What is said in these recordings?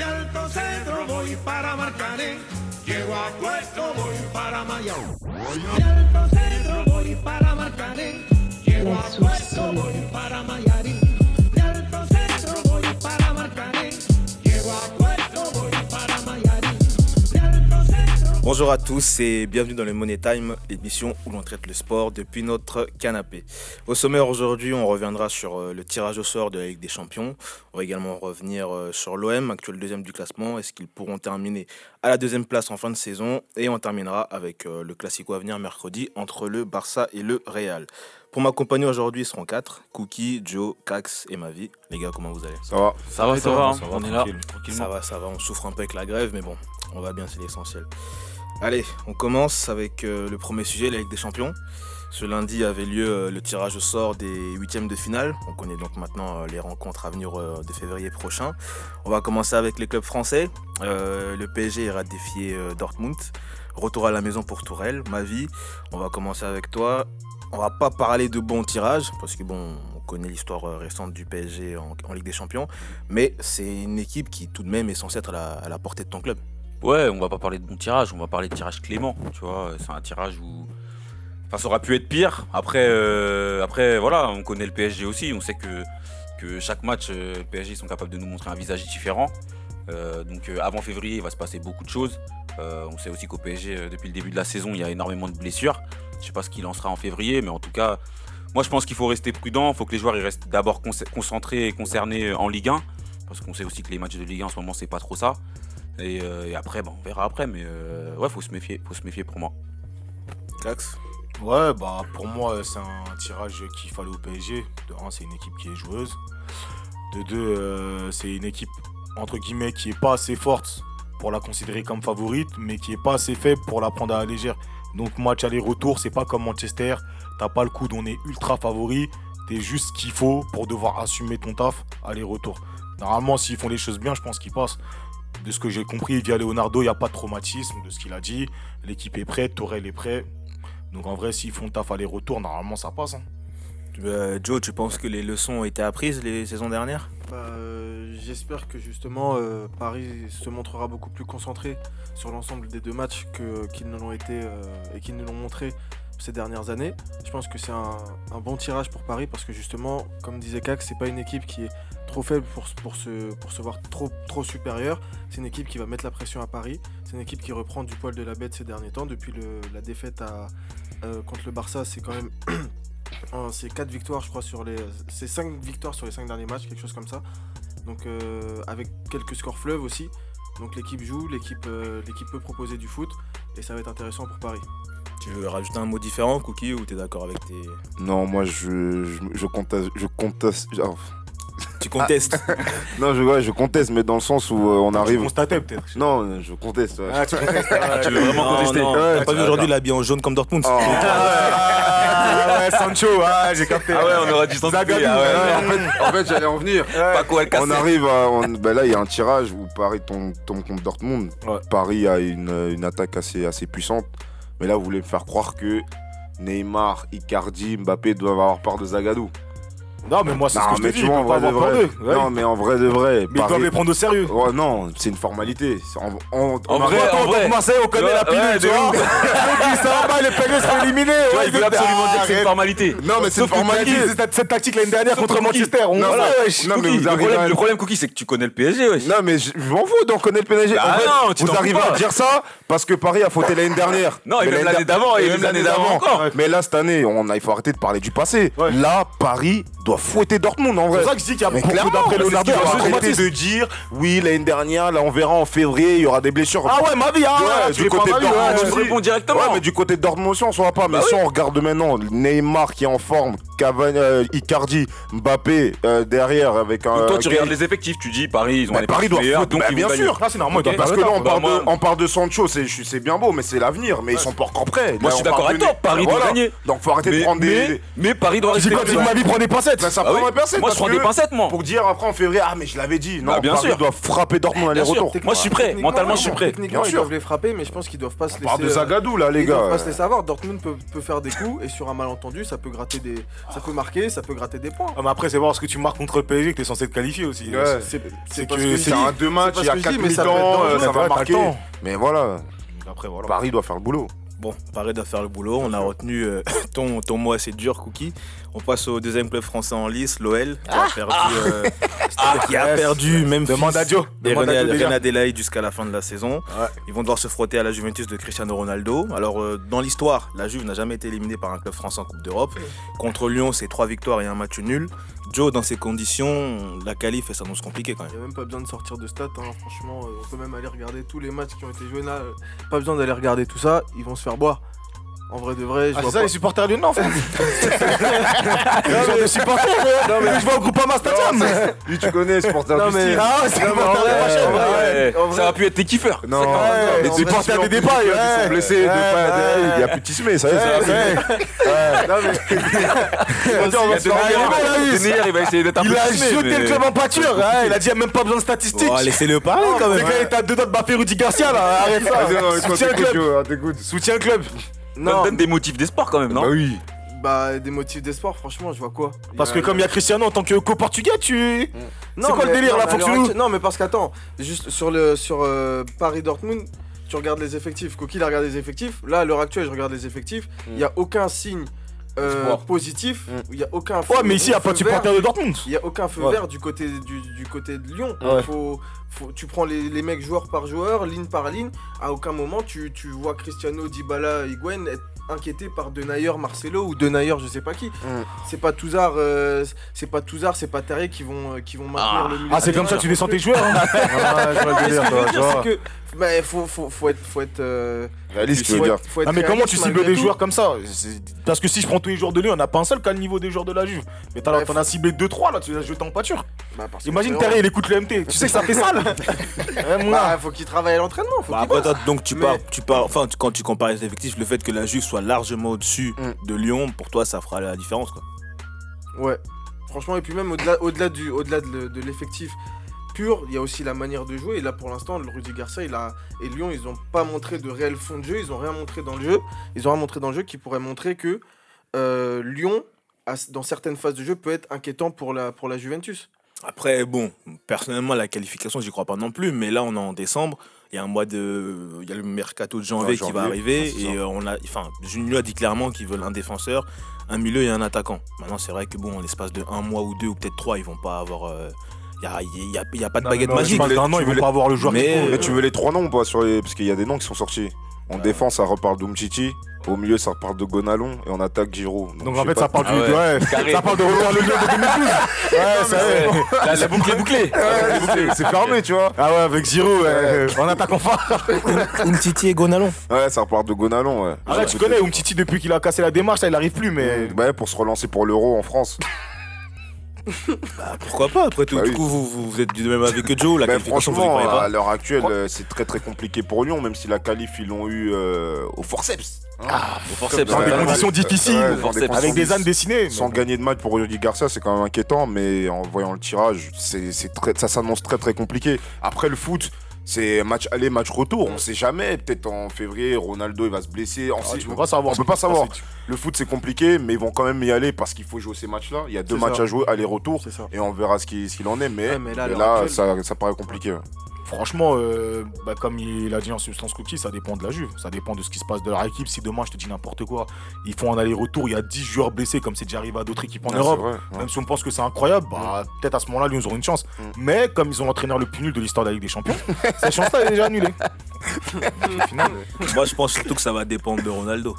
De Alto Centro voy para Marcané. Llego a Puerto, voy para Mayao. De Alto Centro voy para Marcané. Llego a Puerto, voy para Mayarín. Bonjour à tous et bienvenue dans le Money Time, l'émission où l'on traite le sport depuis notre canapé. Au sommaire aujourd'hui, on reviendra sur euh, le tirage au sort de la Ligue des Champions. On va également revenir euh, sur l'OM, actuel deuxième du classement. Est-ce qu'ils pourront terminer à la deuxième place en fin de saison? Et on terminera avec euh, le classico à venir mercredi entre le Barça et le Real. Pour m'accompagner aujourd'hui, ils seront quatre Cookie, Joe, Cax et Mavi. Les gars, comment vous allez? Ça va Ça va, ça, va, hein. on est là, Ça va, ça va, on souffre un peu avec la grève, mais bon, on va bien, c'est l'essentiel. Allez, on commence avec euh, le premier sujet, la Ligue des Champions. Ce lundi avait lieu euh, le tirage au sort des huitièmes de finale. On connaît donc maintenant euh, les rencontres à venir de février prochain. On va commencer avec les clubs français. Le PSG ira défier Dortmund. Retour à la maison pour Tourelle. Ma vie, on va commencer avec toi. On va pas parler de bon tirage, parce que bon, on connaît l'histoire récente du PSG en, Ligue des Champions. Mais c'est une équipe qui tout de même est censée être à la portée de ton club. Ouais, on va pas parler de bon tirage, on va parler de tirage clément. Tu vois, c'est un tirage où. Enfin, ça aurait pu être pire. Après, euh, après voilà, on connaît le PSG aussi. On sait que, que chaque match, euh, PSG sont capables de nous montrer un visage différent. Euh, donc, euh, avant février, il va se passer beaucoup de choses. Euh, on sait aussi qu'au PSG, euh, depuis le début de la saison, il y a énormément de blessures. Je sais pas ce qu'il en sera en février, mais en tout cas, moi, je pense qu'il faut rester prudent. Il faut que les joueurs ils restent d'abord con- concentrés et concernés en Ligue 1. Parce qu'on sait aussi que les matchs de Ligue 1 en ce moment, c'est pas trop ça. Et, euh, et après, bon, on verra après, mais euh, ouais, faut se méfier, faut se méfier pour moi. Cax Ouais, bah pour moi, c'est un tirage qu'il fallait au PSG. De un, c'est une équipe qui est joueuse. De deux, euh, c'est une équipe, entre guillemets, qui est pas assez forte pour la considérer comme favorite, mais qui est pas assez faible pour la prendre à la légère. Donc, match aller-retour, c'est pas comme Manchester. T'as pas le coup d'on est ultra favori. T'es juste ce qu'il faut pour devoir assumer ton taf aller-retour. Normalement, s'ils font les choses bien, je pense qu'ils passent. De ce que j'ai compris, via Leonardo, il n'y a pas de traumatisme de ce qu'il a dit. L'équipe est prête, Torel est prêt. Donc en vrai, s'ils font le taf aller-retour, normalement ça passe. hein. Euh, Joe, tu penses que les leçons ont été apprises les saisons dernières? Bah, euh, J'espère que justement euh, Paris se montrera beaucoup plus concentré sur l'ensemble des deux matchs qu'ils ne l'ont été euh, et qu'ils nous l'ont montré ces dernières années. Je pense que c'est un, un bon tirage pour Paris parce que justement, comme disait Cac, c'est pas une équipe qui est trop faible pour, se- pour, se, pour se voir trop, trop supérieure. C'est une équipe qui va mettre la pression à Paris. C'est une équipe qui reprend du poil de la bête ces derniers temps. Depuis le- la défaite à, euh, contre le Barça, c'est quand même c'est 4 victoires, je crois, sur les. C'est 5 victoires sur les 5 derniers matchs, quelque chose comme ça. Donc, euh, avec quelques scores fleuves aussi. Donc, l'équipe joue, l'équipe euh, l'équipe peut proposer du foot. Et ça va être intéressant pour Paris. Tu veux rajouter un mot différent, Cookie, ou t'es d'accord avec tes. Non, moi je, je, je conteste. Je conteste oh. Tu contestes Non, je, ouais, je conteste, mais dans le sens où euh, on Tu arrive. constatais peut-être. Non, je conteste. ouais. Ah, tu contestes. ah, Tu veux vraiment contester non, Ouais, T'as pas vu aujourd'hui l'habillé en jaune comme Dortmund Oh. Ah, ouais, Sancho, ah, j'ai capté. Ah ouais, on aura Zagadou, ah ouais. Ouais, en fait, en fait, j'allais en venir. Paco Alcacer. On arrive à. on- ben là, il y a un tirage où Paris tombe, tombe contre Dortmund. Ouais. Paris a une, une attaque assez, assez puissante. Mais là, vous voulez me faire croire que Neymar, Icardi, Mbappé doivent avoir part de Zagadou. Non, mais moi, c'est ce que je te dis. vois, en pas vrai de avoir vrai. peur d'eux. Ouais. Non, mais en vrai de vrai. Mais ils doivent les prendre au sérieux. Oh non, c'est une formalité. En- on En a- vrai, en vrai. Marseille, on connaît Ouais, la pilule, ouais, tu vois. ça va pas, les PSG sont éliminés. Tu vois, ils- absolument dire que c'est une formalité. Non, mais c'est une formalité. cette, tactique l'année dernière contre. Manchester. On Le problème, Cookie, c'est que tu connais le PSG, wesh. Non, mais je m'en fous d'en connaître le PSG. Bah En fait, non, tu vous arrivez à dire ça parce que Paris a fauté l'année dernière. Non, et même l'année d'avant, et même l'année d'avant encore. Mais là, cette année, il faut arrêter de parler du passé. Là, Paris doit fouetter Dortmund en C'est vrai. pour ça que je dis qu'il y a Mais beaucoup d'après c'est Leonardo. il arrêter de dire oui l'année dernière, là on verra en février, il y aura des blessures. Ah ouais, ma vie, hein, Ouais, ouais, du les côté de Dortmund, ouais, tu me réponds directement. Ouais, mais du côté de Dortmund aussi, on va pas. Mais Bah si oui. on regarde maintenant, Neymar qui est en forme, Cavani, euh, Icardi, Mbappé euh, derrière avec un. Donc toi, tu regardes les effectifs, tu dis Paris, ils ont Bah, un Paris doit donc bah, ils bien sûr. Ah, c'est normal, Parce pas que là, on parle, de, on parle de Sancho, c'est c'est bien beau, mais c'est l'avenir. Mais ils sont pas encore prêts. Moi, Là, je suis d'accord avec toi, Paris doit gagner. Donc faut arrêter de prendre des. mais, Paris doit rester dis que ma vie prend des pincettes bah, ça Ah oui. prend des pincettes. Moi, je prends des pincettes, moi. Pour dire après en février, ah, mais je l'avais dit. Non, Bah, bien Paris sûr. doit frapper Dortmund Bien sûr. aller-retour. Moi, je suis prêt. Mentalement, je suis prêt. Techniquement, Bien ils sûr. doivent les frapper, mais je pense qu'ils doivent pas se laisser. parle de euh, Zagadou là, les ils doivent gars. pas se laisser avoir. Dortmund peut, peut faire des coups et sur un malentendu, ça peut gratter des, ça peut marquer, ça peut gratter des points. Ah, mais après, c'est voir ce que tu marques contre le PSG que t'es censé te qualifier aussi. C'est que un deux matchs, il y a que je dis, 4 mais ça peut être mi-temps, euh, ça va marquer. Mais voilà, Après, voilà. Paris doit faire le boulot. Bon, Paris doit faire le boulot. On a retenu euh, ton, ton mot assez dur, Cookie. On passe au deuxième club français en lice, l'OL, qui a perdu, euh, qui a yes. perdu même Demande à Dio. Et Demande à René. René Adélaïde jusqu'à la fin de la saison. Ouais. Ils vont devoir se frotter à la Juventus de Cristiano Ronaldo. Alors, euh, dans l'histoire, la Juve n'a jamais été éliminée par un club français en Coupe d'Europe. Contre Lyon, c'est trois victoires et un match nul. Joe, dans ces conditions, la qualif, ça s'annonce compliqué quand Il même. n'y a même pas besoin de sortir de stats, hein. franchement, euh, on peut même aller regarder tous les matchs qui ont été joués là. euh, Pas besoin d'aller regarder tout ça, ils vont se faire boire. En vrai de vrai, je Ah, vois c'est ça les supporters lyonnais en fait ont des supporters Non, mais- Je vais au Groupama Stadium Lui, tu connais, supporter Non, du mais-. Ah c'est Non, mais en vrai, Ça a pu être tes kiffeurs. Non, les supporters des peut- ils sont blessés. Il y a plus de Tismé, ça y est, ça. Non, mais- Il Il il va essayer d'être un peu Il a jeté mais- le club en pâture, hein, il a dit il n'y a même pas besoin de statistiques. Oh, laissez-le parler quand Le même. gars est à deux doigts de baffer Rudy Garcia là, arrête ça. Non, mais toi, Soutiens le club, hein, soutiens le club. Non, donne des motifs d'espoir quand même, non Bah oui. bah des motifs d'espoir, franchement, je vois quoi Parce a- que comme il y a Cristiano en tant que co-portugais, tu. Non, C'est quoi le mais- délire, non, là, mais faut Non, mais parce qu'attends, juste sur le sur euh, Paris Dortmund, tu regardes les effectifs. Coquille il regarde les effectifs. Là, à l'heure actuelle, je regarde les effectifs. Il y a aucun signe euh, positif. Mm. Il y a aucun. feu- Ouais, mais ici, il n'y a pas de supporter de Dortmund. Il y a aucun feu Ouais. vert du côté du, du côté de Lyon. Ouais. Faut, faut- tu prends les, les mecs joueur par joueur, ligne par ligne. À aucun moment tu, tu vois Cristiano, Dybala, Higuain être inquiété par Denayer, Marcelo ou Denayer, je sais pas qui. C'est pas Touzard, euh, c'est pas Touzard, c'est pas Terrier qui vont qui vont maintenir le milieu. Ah, c'est comme ça que tu descends tes joueurs. hein. Ce que je veux dire, c'est que bah, faut, faut, faut être faut être euh, Réaliste, tu veux dire. faut Ah mais comment tu cibles des tout. joueurs comme ça Parce que si je prends tous les joueurs de Lyon, on n'a pas un seul qui a le niveau des joueurs de la Juve. Mais t'en as ciblé 2-3 là, tu les as jetés en pâture. Bah, Imagine Terry, il écoute le MT. Tu sais que ça fait sale Ouais, mon Bah, faut qu'il travaille à l'entraînement. Faut Bah, donc tu Mais- pars, tu pars, enfin, tu- quand tu compares les effectifs, le fait que la Juve soit largement au-dessus Mm. de Lyon, pour toi, ça fera la différence, quoi. Ouais. Franchement, et puis même au-delà au-delà du au-delà de, le- de l'effectif pur, il y a aussi la manière de jouer. Et là, pour l'instant, le Rudy Garcia il a, et Lyon, ils n'ont pas montré de réel fond de jeu. Ils n'ont rien montré dans le jeu. Ils ont rien montré dans le jeu qui pourrait montrer que euh, Lyon, a- dans certaines phases de jeu, peut être inquiétant pour la, pour la Juventus. Après, bon, personnellement, la qualification, j'y crois pas non plus, mais là, on est en décembre. Il y a un mois de. Il y a le mercato de janvier Ouais, qui va arriver. c'est et euh, on a. Enfin, Junio a dit clairement qu'ils veulent un défenseur, un milieu et un attaquant. Maintenant, c'est vrai que, bon, en l'espace de un mois ou deux, ou peut-être trois, ils vont pas avoir. euh, Il y a, y a- pas de Non, baguette non, magique. an, Tu ils vont pas avoir le joueur Mais-. Euh, Mais tu veux les trois noms ou pas sur les... Parce qu'il y a des noms qui sont sortis. En défense, ça reparle d'Umtiti. Au milieu, ça reparle de Gonalon. Et en attaque, Giroud. Donc en fait, pas. ça parle Ah du. ouais. ouais. Ça parle de refaire le Lyon de 2012. Ouais, ça y est. La, la boucle est bouclée. Ouais, c'est- C'est fermé, tu vois. Ah ouais, avec Giroud, ouais. en attaquant phare. Umtiti et Gonalon. Ouais, ça reparle de Gonalon, ouais. Ah là, tu connais Umtiti depuis qu'il a cassé la démarche, là, il arrive plus, mais. Bah, ouais, pour se relancer pour l'euro en France. Bah, pourquoi pas Après tout, Bah du oui. coup, vous, vous, vous êtes du même avis que Joe. La Bah, qualification, vous y franchement, à l'heure actuelle, euh, c'est très très compliqué pour Lyon, même si la qualif, ils l'ont eu euh, au forceps. Au forceps. Dans des Ouais, conditions ouais, difficiles, ouais, au dans des forceps. avec des ânes dessinés. Sans gagner de match pour Rudy Garcia, c'est quand même inquiétant, mais en voyant le tirage, c'est c'est très, ça s'annonce très très compliqué. Après le foot, c'est match aller, match retour. On sait jamais. Peut-être en février, Ronaldo il va se blesser. On, Ah, tu peux pas savoir. on peut pas savoir. Le foot c'est compliqué, mais ils vont quand même y aller parce qu'il faut jouer ces matchs-là. Il y a deux matchs ça. à jouer, aller-retour, et on verra ce qu'il en est. Mais, Ouais, mais là, à mais l'heure là, actuelle- ça, ça paraît compliqué. ouais. Franchement, euh, bah, comme il a dit en substance cookie, ça dépend de la Juve. Ça dépend de ce qui se passe de leur équipe. Si demain, je te dis n'importe quoi, ils font un aller-retour, il y a 10 joueurs blessés, comme c'est déjà arrivé à d'autres équipes en Ouais, Europe. c'est vrai, ouais. Même si on pense que c'est incroyable, bah, peut-être à ce moment-là, ils auront une chance. Mm. Mais comme ils ont l'entraîneur le plus nul de l'histoire de la Ligue des Champions, cette chance-là est déjà annulée. Moi, je pense surtout que ça va dépendre de Ronaldo.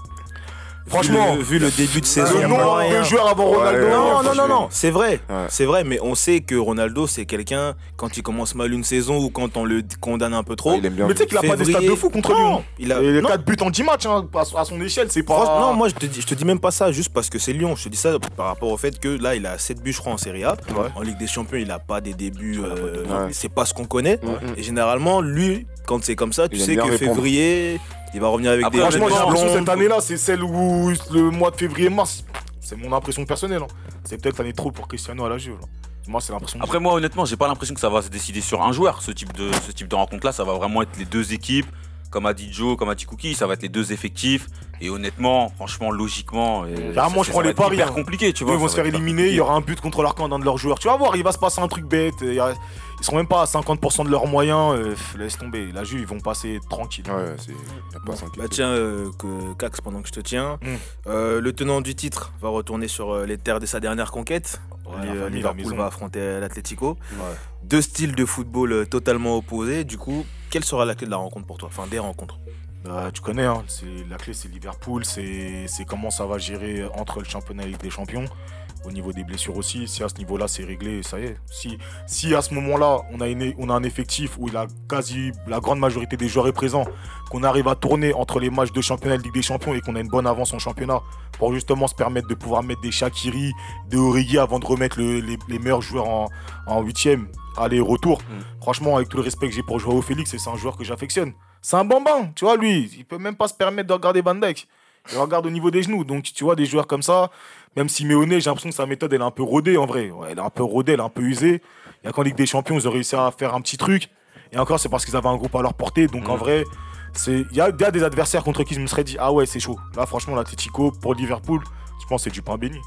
Franchement, vu le, vu le début de saison, le nombre de joueurs avant Ronaldo. ouais, Non, non, non, non, c'est vrai. Ouais. C'est vrai, mais on sait que Ronaldo, c'est quelqu'un, quand il commence mal une saison ou quand on le condamne un peu trop. il aime bien. Mais tu sais qu'il a pas des stats de fou contre Non, Lyon. Il a, Et les non, 4 buts en 10 matchs, hein, à son échelle, c'est pas. franchement, non, moi je te, dis, je te dis même pas ça juste parce que c'est Lyon. Je te dis ça par rapport au fait que là, il a 7 buts, je crois, en Serie A. Ouais. En Ligue des Champions, il a pas des débuts. euh. C'est pas ce qu'on connaît. Et généralement, lui, quand c'est comme ça, tu sais que février, il va revenir avec Après, des Franchement, j'ai honnêtement, l'impression que blonds. cette année-là, c'est celle où le mois de février-mars, C'est mon impression personnelle. hein. C'est peut-être l'année trop pour Cristiano à la Juve. là. Moi, c'est l'impression. que Après moi honnêtement j'ai pas l'impression que ça va se décider sur un joueur ce type de ce type de rencontre là ça va vraiment être les deux équipes comme a dit Joe comme a dit Cookie ça va être les deux effectifs et honnêtement franchement logiquement euh, Bah, moi, je ça prends les paris, hyper hein. compliqué tu Eux, vois ils vont se faire éliminer, il y aura un but contre leur camp d'un de leurs joueurs. Tu vas voir, il va se passer un truc bête. il y a- Ils seront même pas à 50% de leurs moyens. euh, laisse tomber. La Juve, ils vont passer tranquille. Ouais, c'est. Bah tiens, euh, que- Cax, pendant que je te tiens, Mm. euh, le tenant du titre va retourner sur les terres de sa dernière conquête. Liverpool va affronter l'Atlético. Ouais. Deux styles de football totalement opposés. Du coup, quelle sera la clé de la rencontre pour toi Enfin, des rencontres? Bah, tu connais, hein, la clé c'est Liverpool, c'est comment ça va gérer entre le championnat et la Ligue des Champions. Au niveau des blessures aussi, si à ce niveau-là c'est réglé, ça y est. Si, si à ce moment-là on a, une- on a un effectif où la quasi la grande majorité des joueurs est présent, qu'on arrive à tourner entre les matchs de championnat et de Ligue des Champions et qu'on a une bonne avance en championnat pour justement se permettre de pouvoir mettre des Shakiri, des Origi avant de remettre le- les, les meilleurs joueurs en huitième, aller-retour. Franchement, avec tout le respect que j'ai pour Joao Félix, c'est un joueur que j'affectionne. C'est un bambin, tu vois, lui. Il peut même pas se permettre de regarder Van Dijk. Il regarde au niveau des genoux. Donc, tu vois, des joueurs comme ça, même Simeone, j'ai l'impression que sa méthode, elle est un peu rodée en vrai. Ouais, elle est un peu rodée, elle est un peu usée. Il y a qu'en Ligue des Champions, ils ont réussi à faire un petit truc. Et encore, c'est parce qu'ils avaient un groupe à leur portée. Donc, en Mhm. vrai, il y, y a des adversaires contre qui je me serais dit, ah ouais, c'est chaud. Là, franchement, l'Atletico pour Liverpool, je pense que c'est du pain béni.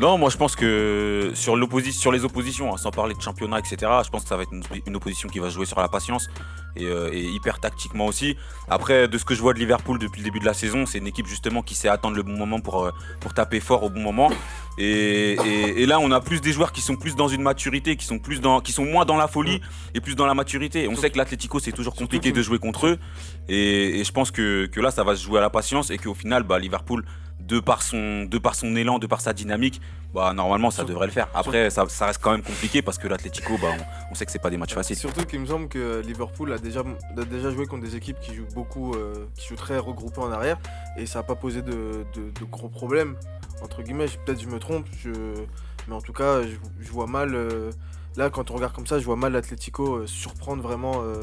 Non, moi je pense que sur, sur les oppositions, hein, sans parler de championnat, etc., je pense que ça va être une, une opposition qui va se jouer sur la patience et, euh, et hyper tactiquement aussi. Après, de ce que je vois de Liverpool depuis le début de la saison, c'est une équipe justement qui sait attendre le bon moment pour, euh, pour taper fort au bon moment. Et, et- et là, on a plus des joueurs qui sont plus dans une maturité, qui sont, plus dans, qui sont moins dans la folie et plus dans la maturité. On sait que l'Atlético, c'est toujours compliqué de jouer contre eux. Et, et je pense que, que là, ça va se jouer à la patience et qu'au final, bah, Liverpool, de par, son, de par son élan, de par sa dynamique, bah, normalement, ça devrait le faire. Après, ça, ça reste quand même compliqué parce que l'Atlético, bah, on, on sait que c'est pas des matchs faciles. Surtout qu'il me semble que Liverpool a déjà, a déjà joué contre des équipes qui jouent beaucoup, euh, qui jouent très regroupées en arrière, et ça n'a pas posé de, de- de gros problèmes entre guillemets. Peut-être je me trompe, je... mais en tout cas, je, je vois mal. euh, là, quand on regarde comme ça, je vois mal l'Atlético euh, surprendre vraiment euh,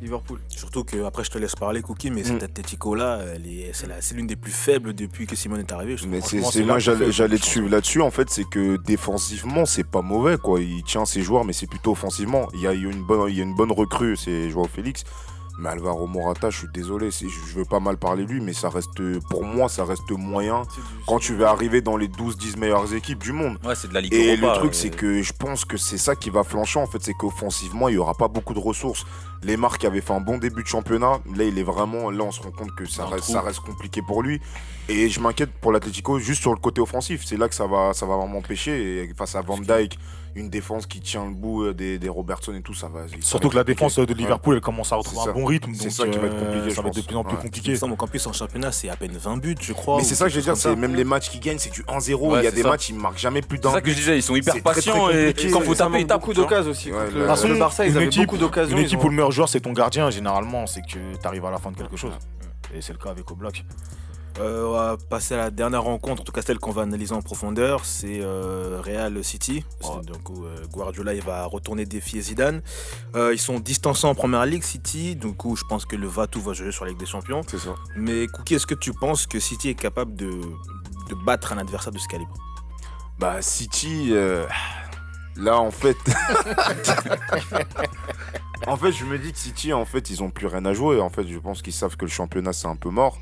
Liverpool. Surtout que, après, je te laisse parler, Cookie, mais Mm. cette Atlético-là, c'est l'une des plus faibles depuis que Simone est arrivé. je. Mais c'est moi là j'allais là-dessus en fait c'est que défensivement c'est pas mauvais quoi il tient ses joueurs mais c'est plutôt offensivement il y a une bonne il y a une bonne recrue c'est Joao Félix mais Alvaro Morata je suis désolé je veux pas mal parler de lui mais ça reste pour moi ça reste moyen du- quand tu vas arriver dans les 12-10 meilleures équipes du monde Ouais, c'est de la Ligue et Europa, le truc, euh, c'est que je pense que c'est ça qui va flancher en fait, c'est qu'offensivement, il n'y aura pas beaucoup de ressources. Les marques avaient fait un bon début de championnat. Là, il est vraiment. Là, on se rend compte que ça, reste, trou. ça reste compliqué pour lui. Et je m'inquiète pour l'Atletico juste sur le côté offensif. C'est là que ça va, ça va vraiment pêcher. Et face à Van Dyke, une défense qui tient le bout euh, des, des Robertson et tout, ça va. ça Surtout que la compliqué. défense de Liverpool, elle commence à retrouver C'est un ça. bon rythme. C'est donc, ça qui va être euh, compliqué, je Ça va être de plus en plus compliqué. semble qu'en plus, en championnat, c'est à peine 20 buts, je crois. Mais c'est ça que je veux dire, c'est ça. même les matchs qui gagnent, c'est du 1-0. Ouais, il y a c'est des ça. matchs, ils marquent jamais plus C'est d'un ça que je disais, ils sont hyper C'est très, très patients et quand faut ça taper, ils tapent. beaucoup d'occasions aussi. Le- Barça, ils une avaient équipe, beaucoup d'occasions. une équipe où le meilleur joueur c'est ton gardien, généralement, c'est que tu arrives à la fin de quelque chose. Et c'est le cas avec Oblak. Euh, on va passer à la dernière rencontre, en tout cas celle qu'on va analyser en profondeur, c'est euh, Real City. Donc où, euh, Guardiola il va retourner défier Zidane. Ils sont distancés en première ligue City, du coup je pense que le Vatou va jouer sur la Ligue des Champions. C'est ça. Mais Cookie, est-ce que tu penses que City est capable de, de battre un adversaire de ce calibre? Bah, City, là, en fait. en fait, je me dis que City, en fait, ils ont plus rien à jouer. En fait, je pense qu'ils savent que le championnat, c'est un peu mort.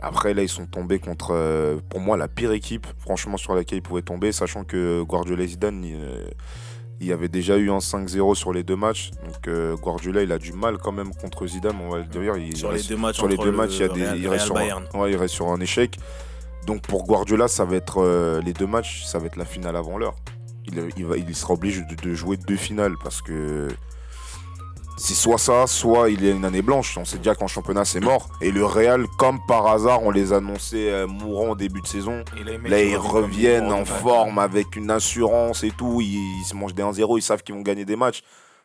Après, là, ils sont tombés contre, euh, pour moi, la pire équipe, franchement, sur laquelle ils pouvaient tomber, sachant que Guardiola et Zidane, il, euh, il avait déjà eu un 5-0 sur les deux matchs. Donc, euh, Guardiola, il a du mal quand même contre Zidane, on va le dire. Il Sur les deux matchs, sur les entre deux le matchs, il y a des, Real- il reste sur un, ouais, il reste sur un échec. Donc pour Guardiola, ça va être euh, les deux matchs, ça va être la finale avant l'heure. Il, il, va, il sera obligé de, de jouer deux finales parce que c'est soit ça, soit il y a une année blanche. On sait déjà qu'en championnat c'est mort. Et le Real, comme par hasard, on les annonçait euh, mourants au début de saison. Là, ils reviennent en forme avec une assurance et tout. Ils, ils se mangent des 1-0, ils savent qu'ils vont gagner des matchs.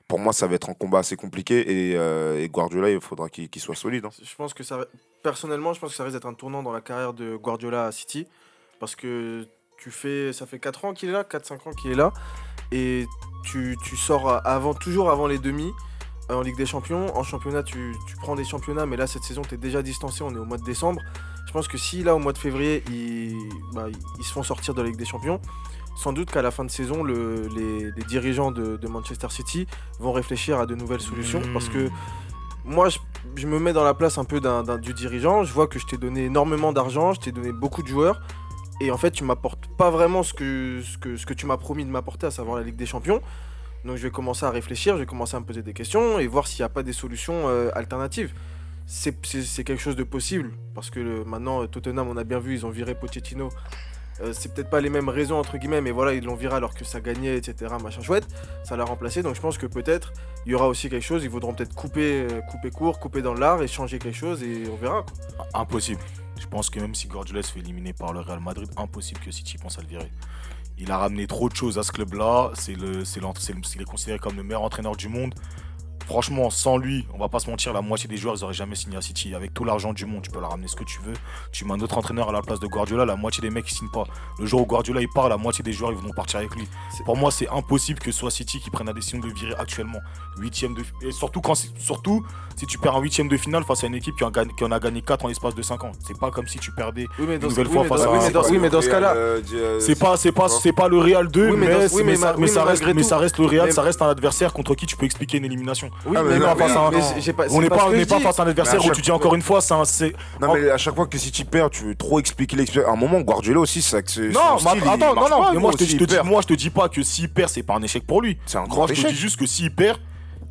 Pour moi, ça va être un combat assez compliqué. Et, euh, et Guardiola, il faudra qu'il soit solide. hein. Je pense que ça, personnellement, je pense que ça risque d'être un tournant dans la carrière de Guardiola à City, parce que tu fais, ça fait 4 ans qu'il est là, 4-5 ans qu'il est là, et tu, tu sors avant, toujours avant les demi en Ligue des Champions. En championnat, tu, tu prends des championnats, mais là cette saison, tu es déjà distancé. On est au mois de décembre. Je pense que si là, au mois de février, ils, bah, ils se font sortir de la Ligue des Champions, sans doute qu'à la fin de saison, le- les, dirigeants de, Manchester City vont réfléchir à de nouvelles solutions. Parce que moi, je, je me mets dans la place un peu du dirigeant. Je vois que je t'ai donné énormément d'argent, je t'ai donné beaucoup de joueurs. Et en fait, tu m'apportes pas vraiment ce que, ce, que, ce que tu m'as promis de m'apporter, à savoir la Ligue des Champions. Donc je vais commencer à réfléchir, je vais commencer à me poser des questions et voir s'il n'y a pas des solutions euh, alternatives. C'est, quelque chose de possible. Parce que maintenant, euh, Tottenham, on a bien vu, ils ont viré Pochettino. Euh, c'est peut-être pas les mêmes raisons, entre guillemets, mais voilà, ils l'ont viré alors que ça gagnait, etc. Machin chouette. Ça l'a remplacé. Donc je pense que peut-être il y aura aussi quelque chose. Ils voudront peut-être couper, euh, couper court, couper dans l'art et changer quelque chose et on verra. Impossible. Je pense que même si Guardiola se fait éliminer par le Real Madrid, impossible que City pense à le virer. Il a ramené trop de choses à ce club-là. C'est il est considéré comme le meilleur entraîneur du monde. Franchement, sans lui, on va pas se mentir, la moitié des joueurs, ils auraient jamais signé à City. Avec tout l'argent du monde, tu peux leur ramener ce que tu veux. Tu mets un autre entraîneur à la place de Guardiola, la moitié des mecs ils signent pas. Le jour où Guardiola il part, la moitié des joueurs ils vont partir avec lui. C'est- Pour moi, c'est impossible que ce soit City qui prenne la décision de le virer actuellement. Huitième de et surtout quand surtout si tu perds un huitième de finale face à une équipe qui en, gagne- qui en a gagné 4 en l'espace de 5 ans. C'est pas comme si tu perdais. Oui, mais dans, Nouvelle oui, fois mais face dans- à- oui, mais dans- oui, mais dans ce cas-là, C'est pas, c'est pas, c'est pas le Real 2, Oui, mais mais, dans- c'est- oui, mais mais ça, reste, mais ça reste le Real, Mais- ça reste un adversaire contre qui tu peux expliquer une élimination. Oui, Ah, mais mais, non, non, mais- face à un- mais mais j'ai pas- On n'est pas, face à un adversaire où tu dis encore une fois, c'est. Non, mais à chaque fois que City perd, tu veux trop expliquer l'expérience. À un moment, Guardiola aussi, c'est que c'est. Non, attends, non, non, pas, mais moi je te, dis, perd. moi je te dis pas que s'il perd, c'est pas un échec pour lui. C'est un Moi grand je te échec. dis juste que s'il perd,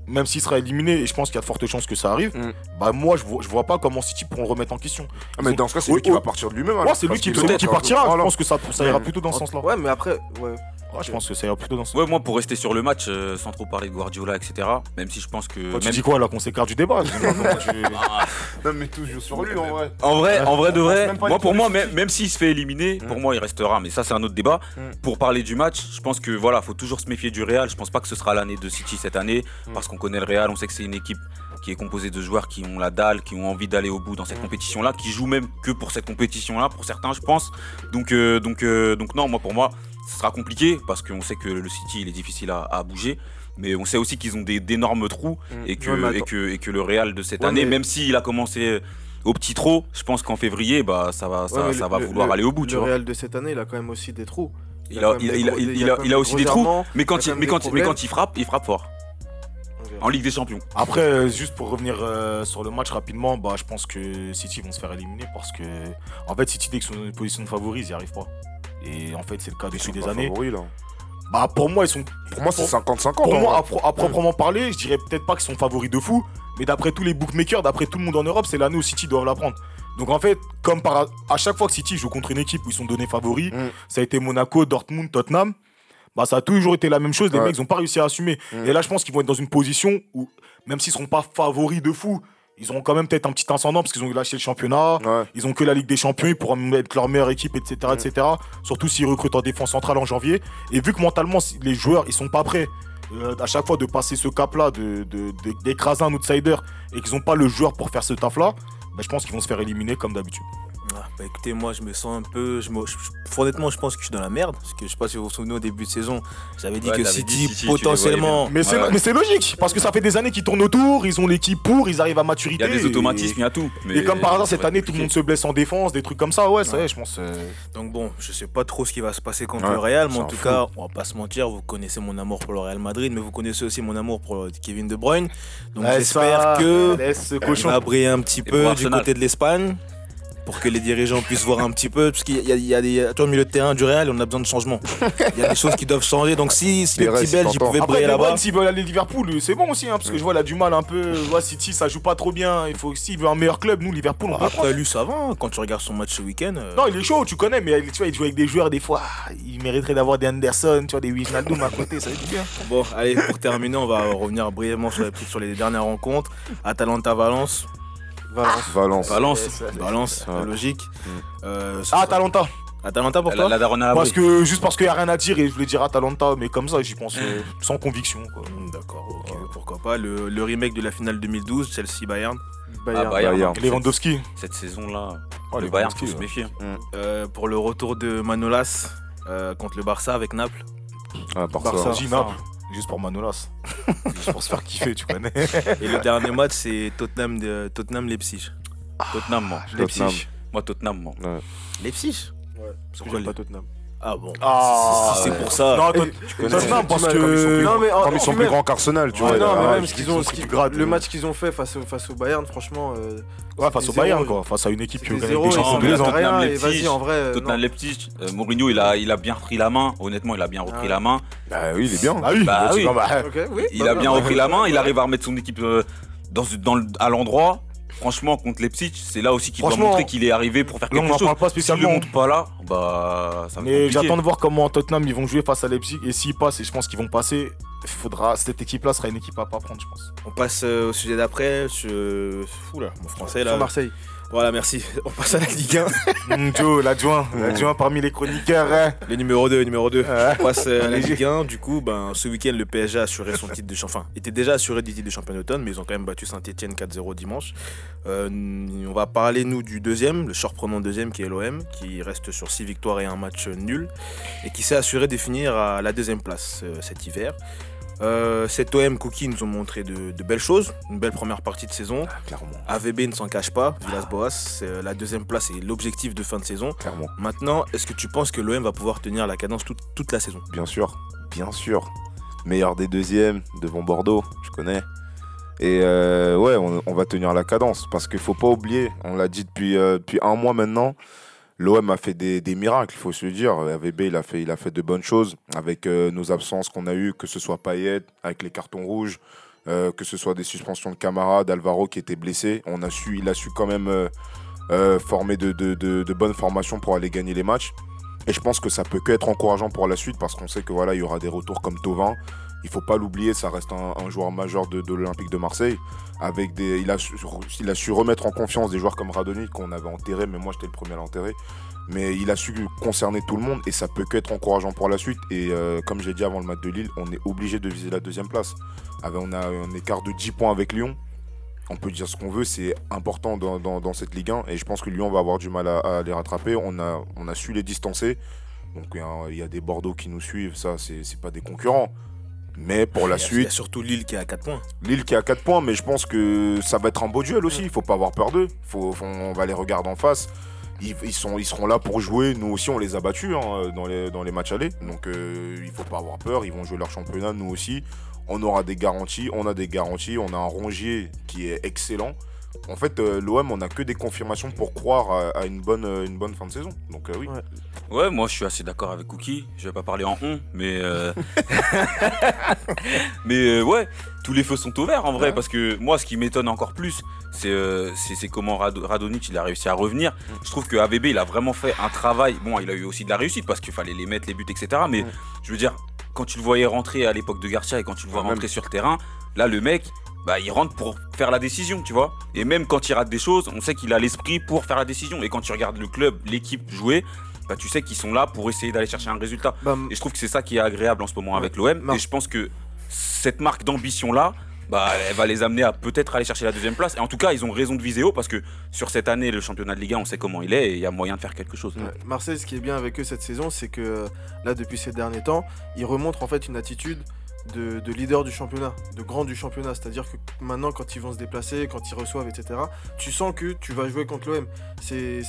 même s'il sera éliminé, et je pense qu'il y a de fortes chances que ça arrive, Mm. bah moi je vois, je vois pas comment City pourront le remettre en question. Ah, mais dans ce cas, c'est Oui, lui qui va partir de lui-même. Moi alors, c'est lui qui, partira, je pense que ça, ça ira Ouais. plutôt dans ce sens-là. Ouais, mais après, ouais. Ouais, je pense que ça ira plutôt dans ce Ouais, moi pour rester sur le match, euh, sans trop parler de Guardiola, etc. Même si je pense que. Toi, tu même- dis quoi là qu'on s'écarte du débat tu- Ah, Non, mais tout joue sur lui en vrai. En vrai, en vrai de vrai, moi pour moi, même, même s'il se fait éliminer, pour moi il restera. Mais ça c'est un autre débat. Mm. Pour parler du match, je pense que voilà, faut toujours se méfier du Real. Je pense pas que ce sera l'année de City cette année, Mm. parce qu'on connaît le Real, on sait que c'est une équipe qui est composée de joueurs qui ont la dalle, qui ont envie d'aller au bout dans cette Mm. compétition-là, qui jouent même que pour cette compétition-là, pour certains, je pense. Donc, euh, donc, euh, donc non, moi pour moi, ce sera compliqué parce qu'on sait que le City il est difficile à, à bouger. Mais on sait aussi qu'ils ont des- d'énormes trous et que, Ouais, mais et, que, et que le Real de cette Ouais, année, mais- même s'il a commencé au petit trot, je pense qu'en février, bah, ça va, ça, Ouais, mais ça le- va le- vouloir le- aller au bout, tu Le vois. Real de cette année, il a quand même aussi des trous. Il a, il, des il gros- a- a aussi des trous, mais quand, il mais, quand, mais quand il frappe, il frappe fort. En Ligue des Champions. Après, euh, juste pour revenir euh, sur le match rapidement, bah, je pense que City vont se faire éliminer parce que, en fait, City, dès qu'ils sont dans une position de favori, ils n'y arrivent pas. Et en fait, c'est le cas depuis des années. favoris, là. Bah, pour moi, ils sont. Pour moi, c'est Pour- 50-50. Pour moi, à, pro- à proprement parler, je dirais peut-être pas qu'ils sont favoris de fou, mais d'après tous les bookmakers, d'après tout le monde en Europe, c'est l'année où City doivent la prendre. Donc en fait, comme par à chaque fois que City joue contre une équipe où ils sont donnés favoris, Mm. ça a été Monaco, Dortmund, Tottenham. Bah, ça a toujours été la même chose, les Ouais. mecs ils ont pas réussi à assumer. Mm. Et là, je pense qu'ils vont être dans une position où, même s'ils seront pas favoris de fou, ils auront quand même peut-être un petit ascendant parce qu'ils ont lâché le championnat. Ouais. Ils ont que la Ligue des Champions, ils pourront être leur meilleure équipe, etc. Etc. Surtout s'ils recrutent en défense centrale en janvier. Et vu que mentalement, les joueurs, ils sont pas prêts euh, à chaque fois de passer ce cap-là, de- de- de- d'écraser un outsider, et qu'ils n'ont pas le joueur pour faire ce taf-là, bah, je pense qu'ils vont se faire éliminer comme d'habitude. Ah, bah écoutez, moi je me sens un peu. Je me- je- je- honnêtement, je pense que je suis dans la merde. Parce que je sais pas si vous vous souvenez au début de saison, j'avais dit Ouais, que City, dit potentiellement. Mais c'est Ouais. c'est logique, parce que ça fait des années qu'ils tournent autour, ils ont l'équipe pour, ils arrivent à Il maturité. y a des automatismes, il y a tout. Et, comme par hasard, cette année, tout le monde se blesse en défense, des trucs comme ça. Ouais, ça y est, je pense. euh, Donc bon, je sais pas trop ce qui va se passer contre Ouais, le Real, mais c'est en tout fou. cas, on va pas se mentir, vous connaissez mon amour pour le Real Madrid, mais vous connaissez aussi mon amour pour Kevin De Bruyne. Donc j'espère que laisse ce il cochon. briller un petit Et peu du côté de l'Espagne. Pour que les dirigeants puissent voir un petit peu, parce qu'il y a, il y a des. Tu vois, au milieu de terrain du Real, on a besoin de changement. Il y a des choses qui doivent changer. Donc si, si le Pérez, petit c'est Belge il tentant. pouvait Après, briller là-bas. Bruyne, s'il veut aller à Liverpool, c'est bon aussi, hein, parce que je vois, il a du mal un peu. Je vois, City, ça joue pas trop bien. Il faut, s'il veut un meilleur club, nous, Liverpool, on. Après lui, ça va. hein, Quand tu regardes son match ce week-end. euh, Non, il est chaud, tu connais, mais tu vois, il joue avec des joueurs, des fois, ah, il mériterait d'avoir des Anderson, tu vois, des Wijnaldum à côté, ça va être bien. Bon, allez, pour terminer, on va revenir brièvement sur, les- sur les dernières rencontres. Atalanta-Valence. Valence. Valence. Valence. Valence, Ouais. logique. Euh, ce Ah, sera- Atalanta. Atalanta pour La, toi la daronne à la Parce que, juste parce qu'il n'y a rien à dire, et je voulais dire Atalanta, mais comme ça, j'y pense euh, sans conviction. Hmm, D'accord, ok, pourquoi pas. Le, le remake de la finale 2012, Chelsea-Bayern. Bayern. Ah, Bayern. Bayern. Lewandowski. Cette saison-là, Oh, le Bayern, faut se ouais. méfier. Euh, pour le retour de Manolas euh, contre le Barça avec Naples. Ah, Barça. Barça. Naples, juste pour Manolas. juste pour se faire kiffer, tu connais. Et le dernier match, c'est Tottenham de- Tottenham-Leipzig. Tottenham, moi. Tottenham. Leipzig. Moi, Tottenham, moi. Leipzig Ouais, parce que j'aime pas Tottenham. Ah bon. Ah, c'est ouais. pour ça. Non, Et- Tot- connais, parce que. comme ils sont plus- Non, mais en- Comme ils sont plus grands qu'Arsenal, tu Ouais, vois. non, mais ah, même je ce qu'ils ont, le match qu'ils ont fait face au, face au Bayern, franchement, euh, Ouais, face au Bayern, zéro. quoi. Face à une équipe qui gagne des champions tous les ans. Vas-y, en vrai, Tottenham. Leipzig, euh, Mourinho, il a, il a bien repris la main. Honnêtement, il a bien repris Ah. la main. Bah oui, il est bien. Ah oui, Il a bien bah, repris bah, la main. Il arrive à remettre son équipe euh, dans, dans le- à l'endroit. Franchement, contre Leipzig, c'est là aussi qu'il doit montrer qu'il est arrivé pour faire on quelque en chose. parle pas S'il le spécialement. montre pas là, bah ça va être Mais j'attends de voir comment Tottenham ils vont jouer face à Leipzig. Et s'ils passent, et je pense qu'ils vont passer, faudra, cette équipe-là sera une équipe à pas prendre, je pense. On passe euh, au sujet d'après. Je... Fou là, mon français là. Sur Marseille. Voilà, merci. On passe à la Ligue 1. Mm, Joe, l'adjoint, l'adjoint parmi les chroniqueurs. hein. Le numéro 2, numéro 2. Ouais. On passe euh, à la. Ligue 1. Du coup, ben, ce week-end, le PSG a assuré son titre de champion. Enfin, était déjà assuré du titre de champion d'automne, mais ils ont quand même battu Saint-Etienne 4-0 dimanche. Euh, on va parler, nous, du deuxième, le surprenant deuxième qui est l'OM, qui reste sur 6 victoires et un match nul, et qui s'est assuré de finir à la deuxième place euh, cet hiver. Euh, cet OM Cookie nous ont montré de, de belles choses, une belle première partie de saison. Clairement, AVB ne s'en cache pas, Villas-Boas, c'est, euh, la deuxième place est l'objectif de fin de saison. clairement. Maintenant, est-ce que tu penses que l'OM va pouvoir tenir la cadence toute, toute la saison? Bien sûr, bien sûr. Meilleur des deuxièmes devant Bordeaux, je connais. Et euh, ouais, on, on va tenir la cadence parce qu'il faut pas oublier, on l'a dit depuis, euh, depuis un mois maintenant, l'OM a fait des, miracles, il faut se le dire. AVB, il a fait, il de bonnes choses avec euh, nos absences qu'on a eues, que ce soit Payet, avec les cartons rouges, euh, que ce soit des suspensions de camarades, Alvaro qui était blessé. On a su, il a su quand même euh, former de bonnes formations pour aller gagner les matchs. Et je pense que ça peut que être encourageant pour la suite parce qu'on sait que voilà, il y aura des retours comme Tovin. Il faut pas l'oublier, ça reste un, joueur majeur de, l'Olympique de Marseille. Avec des, il, a su, remettre en confiance des joueurs comme Radoni qu'on avait enterré, mais moi j'étais le premier à l'enterrer. Mais il a su concerner tout le monde et ça peut que être encourageant pour la suite. Et euh, comme j'ai dit avant le match de Lille, on est obligé de viser la deuxième place. On a un écart de 10 points avec Lyon. On peut dire ce qu'on veut, c'est important dans, cette Ligue 1 et je pense que Lyon va avoir du mal à, les rattraper. On a, su les distancer. Donc il y y, a des Bordeaux qui nous suivent, ça c'est pas des concurrents. Mais pour la Il y a- Il y suite, a surtout Lille qui est à 4 points. Lille qui a 4 points, mais je pense que ça va être un beau duel aussi. Il faut pas avoir peur d'eux. Faut, faut- on va les regarder en face. Ils, ils sont, ils seront là pour jouer. Nous aussi, on les a battus hein, dans, les, dans les matchs allés. Donc euh, il faut pas avoir peur. Ils vont jouer leur championnat, nous aussi. On aura des garanties. On a des garanties. On a un rongier qui est excellent. En fait, euh, l'OM, on a que des confirmations pour croire à, à une, bonne, euh, une bonne fin de saison. Donc euh, oui. Ouais. Ouais, moi je suis assez d'accord avec Cookie. Je vais pas parler en on, mais. euh, mais euh, ouais, tous les feux sont ouverts en vrai, Ouais. parce que moi ce qui m'étonne encore plus, c'est euh, comment Rad- Radonic il a réussi à revenir. Je trouve que AVB il a vraiment fait un travail. Bon, il a eu aussi de la réussite parce qu'il fallait les mettre, les buts, etc. Mais Ouais. je veux dire, quand tu le voyais rentrer à l'époque de Garcia et quand tu le vois Ouais, rentrer sur le terrain, là le mec. Bah, il rentre pour faire la décision, tu vois. Et même quand il rate des choses, on sait qu'il a l'esprit pour faire la décision. Et quand tu regardes le club, l'équipe jouer, bah, tu sais qu'ils sont là pour essayer d'aller chercher un résultat. Bah, Et je trouve que c'est ça qui est agréable en ce moment avec l'OM. Et je pense que cette marque d'ambition-là, bah, elle va les amener à peut-être aller chercher la deuxième place. Et en tout cas, ils ont raison de viser haut parce que sur cette année, le championnat de Ligue 1, on sait comment il est et il y a moyen de faire quelque chose. Ouais. Marseille, ce qui est bien avec eux cette saison, c'est que euh, là, depuis ces derniers temps, ils remontrent en fait une attitude de, de leader du championnat, de grand du championnat. C'est-à-dire que maintenant, quand ils vont se déplacer, quand ils reçoivent, etc., tu sens que tu vas jouer contre l'OM. C'est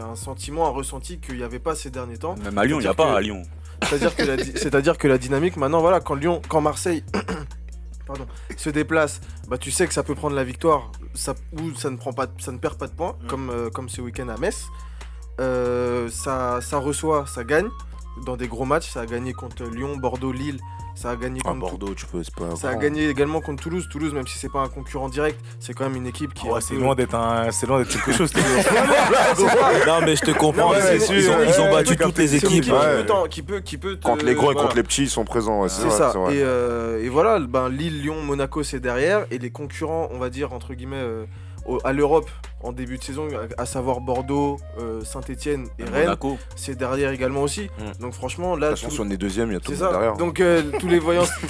un sentiment, un ressenti qu'il n'y avait pas ces derniers temps. Même à Lyon, il n'y a C'est-à-dire pas que- à Lyon. C'est-à-dire que, que la dynamique, maintenant, voilà, quand Lyon, quand Marseille pardon, se déplace, bah, tu sais que ça peut prendre la victoire ça, ou ça ne, prend pas, ça ne perd pas de points, Mm. comme, euh, comme ce week-end à Metz. Euh, ça, ça reçoit, ça gagne dans des gros matchs. Ça a gagné contre Lyon, Bordeaux, Lille. Ça a gagné À contre Bordeaux, tu peux, c'est pas. ça a gagné également contre Toulouse. Toulouse, même si c'est pas un concurrent direct, c'est quand même une équipe qui. est Ouais, c'est loin d'être un, c'est loin d'être quelque chose. Non, mais je te comprends. Ils, ont, battu ouais, toutes les équipes. qui peut qui peut, qui peut te- Contre les gros et contre les petits, ils sont présents. ouais, c'est ça. c'est vrai. Et, euh, et voilà, ben, Lille, Lyon, Monaco, c'est derrière. Et les concurrents, on va dire, entre guillemets, euh, au- à l'Europe en début de saison, à, à savoir Bordeaux, Saint-Etienne et Rennes, Monaco. c'est derrière également aussi. Mm. Donc franchement, là, De toute façon, tout- si on est deuxième, il y a tout c'est le monde ça. derrière. Donc euh, tous les voyants.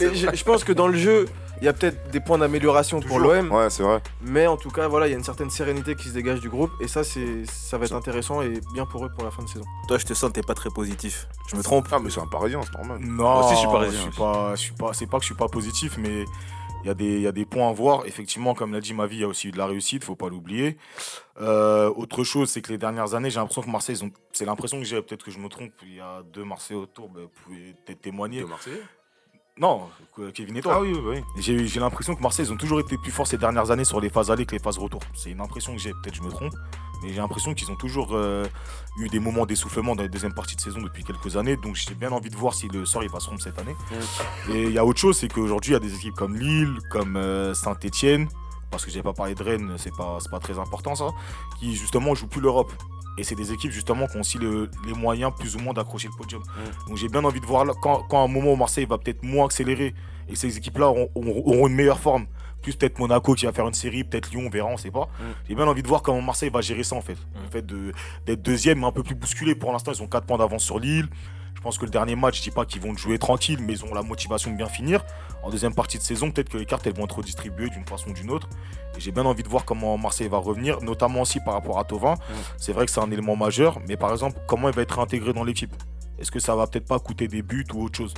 Je, je pense que dans le jeu, il y a peut-être des points d'amélioration pour l'OM. Ouais, c'est vrai. Mais en tout cas, voilà, il y a une certaine sérénité qui se dégage du groupe. Et ça, c'est, ça va être intéressant et bien pour eux pour la fin de saison. Toi, je te sens, t'es pas très positif. Je me trompe Ah, mais c'est un parisien, c'est normal. Non, Moi aussi, je suis je parisien suis aussi. pas, je suis pas, c'est pas que je suis pas positif, mais il y, a des- points à voir. Effectivement, comme l'a dit Mavi, il y a aussi eu de la réussite, faut pas l'oublier. Euh, autre chose, c'est que les dernières années, j'ai l'impression que Marseille, c'est l'impression que j'ai, peut-être que je me trompe, il y a deux Marseillais autour, ben, vous pouvez témoigner. Non, que- Kevin et toi. Ah oui, oui, oui. J'ai l'impression que Marseille, ils ont toujours été plus forts ces dernières années sur les phases aller que les phases retour. C'est une impression que j'ai, peut-être je me trompe, mais j'ai l'impression qu'ils ont toujours euh, eu des moments d'essoufflement dans les deuxièmes parties de saison depuis quelques années. Donc j'ai bien envie de voir si le sort il va se rompre cette année. Et il y a autre chose, c'est qu'aujourd'hui, il y a des équipes comme Lille, comme Saint-Etienne, parce que j'ai pas parlé de Rennes, c'est pas, c'est pas très important ça, qui justement jouent plus l'Europe. Et c'est des équipes justement qui ont aussi le- les moyens plus ou moins d'accrocher le podium. Donc j'ai bien envie de voir là, quand, quand à un moment où Marseille va peut-être moins accélérer et ces équipes-là auront, une meilleure forme, plus peut-être Monaco qui va faire une série, peut-être Lyon, on verra, on sait pas. J'ai bien envie de voir comment Marseille va gérer ça en fait. Le fait de- d'être deuxième, mais un peu plus bousculé. Pour l'instant, ils ont 4 points d'avance sur Lille. Je pense que le dernier match, je dis pas qu'ils vont jouer tranquille, mais ils ont la motivation de bien finir. En deuxième partie de saison, peut-être que les cartes elles vont être redistribuées d'une façon ou d'une autre. Et j'ai bien envie de voir comment Marseille va revenir, notamment aussi par rapport à Tovin. C'est vrai que c'est un élément majeur, mais par exemple, comment il va être réintégré dans l'équipe? Est-ce que ça va peut-être pas coûter des buts ou autre chose?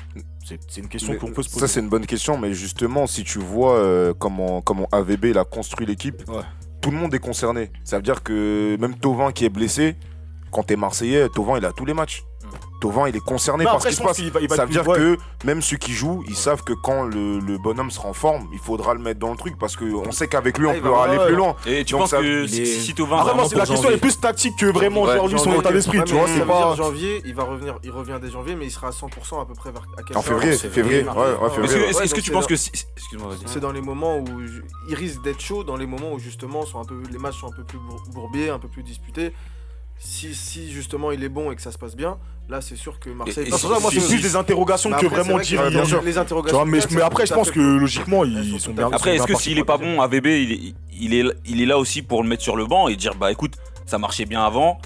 C'est une question qu'on peut se poser. Ça, c'est une bonne question, mais justement, si tu vois euh, comment, comment AVB il a construit l'équipe, Ouais. tout le monde est concerné. Ça veut dire que même Tovin qui est blessé, quand t'es Marseillais, Tovin il a tous les matchs. Tovin il est concerné Non, par ce qui se passe. va- va Ça veut dire ouais. que même ceux qui jouent, ils savent que quand le, le bonhomme sera en forme, il faudra le mettre dans le truc parce qu'on sait qu'avec lui Ah, on peut va- aller ouais, plus loin. Et tu Donc penses ça- que si, est- si moi, vraiment c'est la question est plus tactique que vraiment, Ouais, genre lui, son Janvier, état d'esprit, tu vois. C'est pas. janvier, il va revenir, il revient dès janvier, mais il sera à 100% à peu près vers En février, C'est février. Est-ce que, tu penses dans- que. si- Excuse-moi, vas-y. C'est dans les moments où il risque d'être chaud, dans les moments où justement sont un peu, les matchs sont un peu plus bour- bourbiers, un peu plus disputés. Si, si justement il est bon et que ça se passe bien, là c'est sûr que Marseille. Et- et Non, si- c'est ça, moi, plus des interrogations que après, vraiment dire. bien sûr. Les Tu interrogations. vois, mais, après, je pense que logiquement, ils sont bien. Après, sont est-ce bien que s'il est pas bon, AVB, il est, il, est, il est là aussi pour le mettre sur le banc et dire bah écoute, ça marchait bien avant,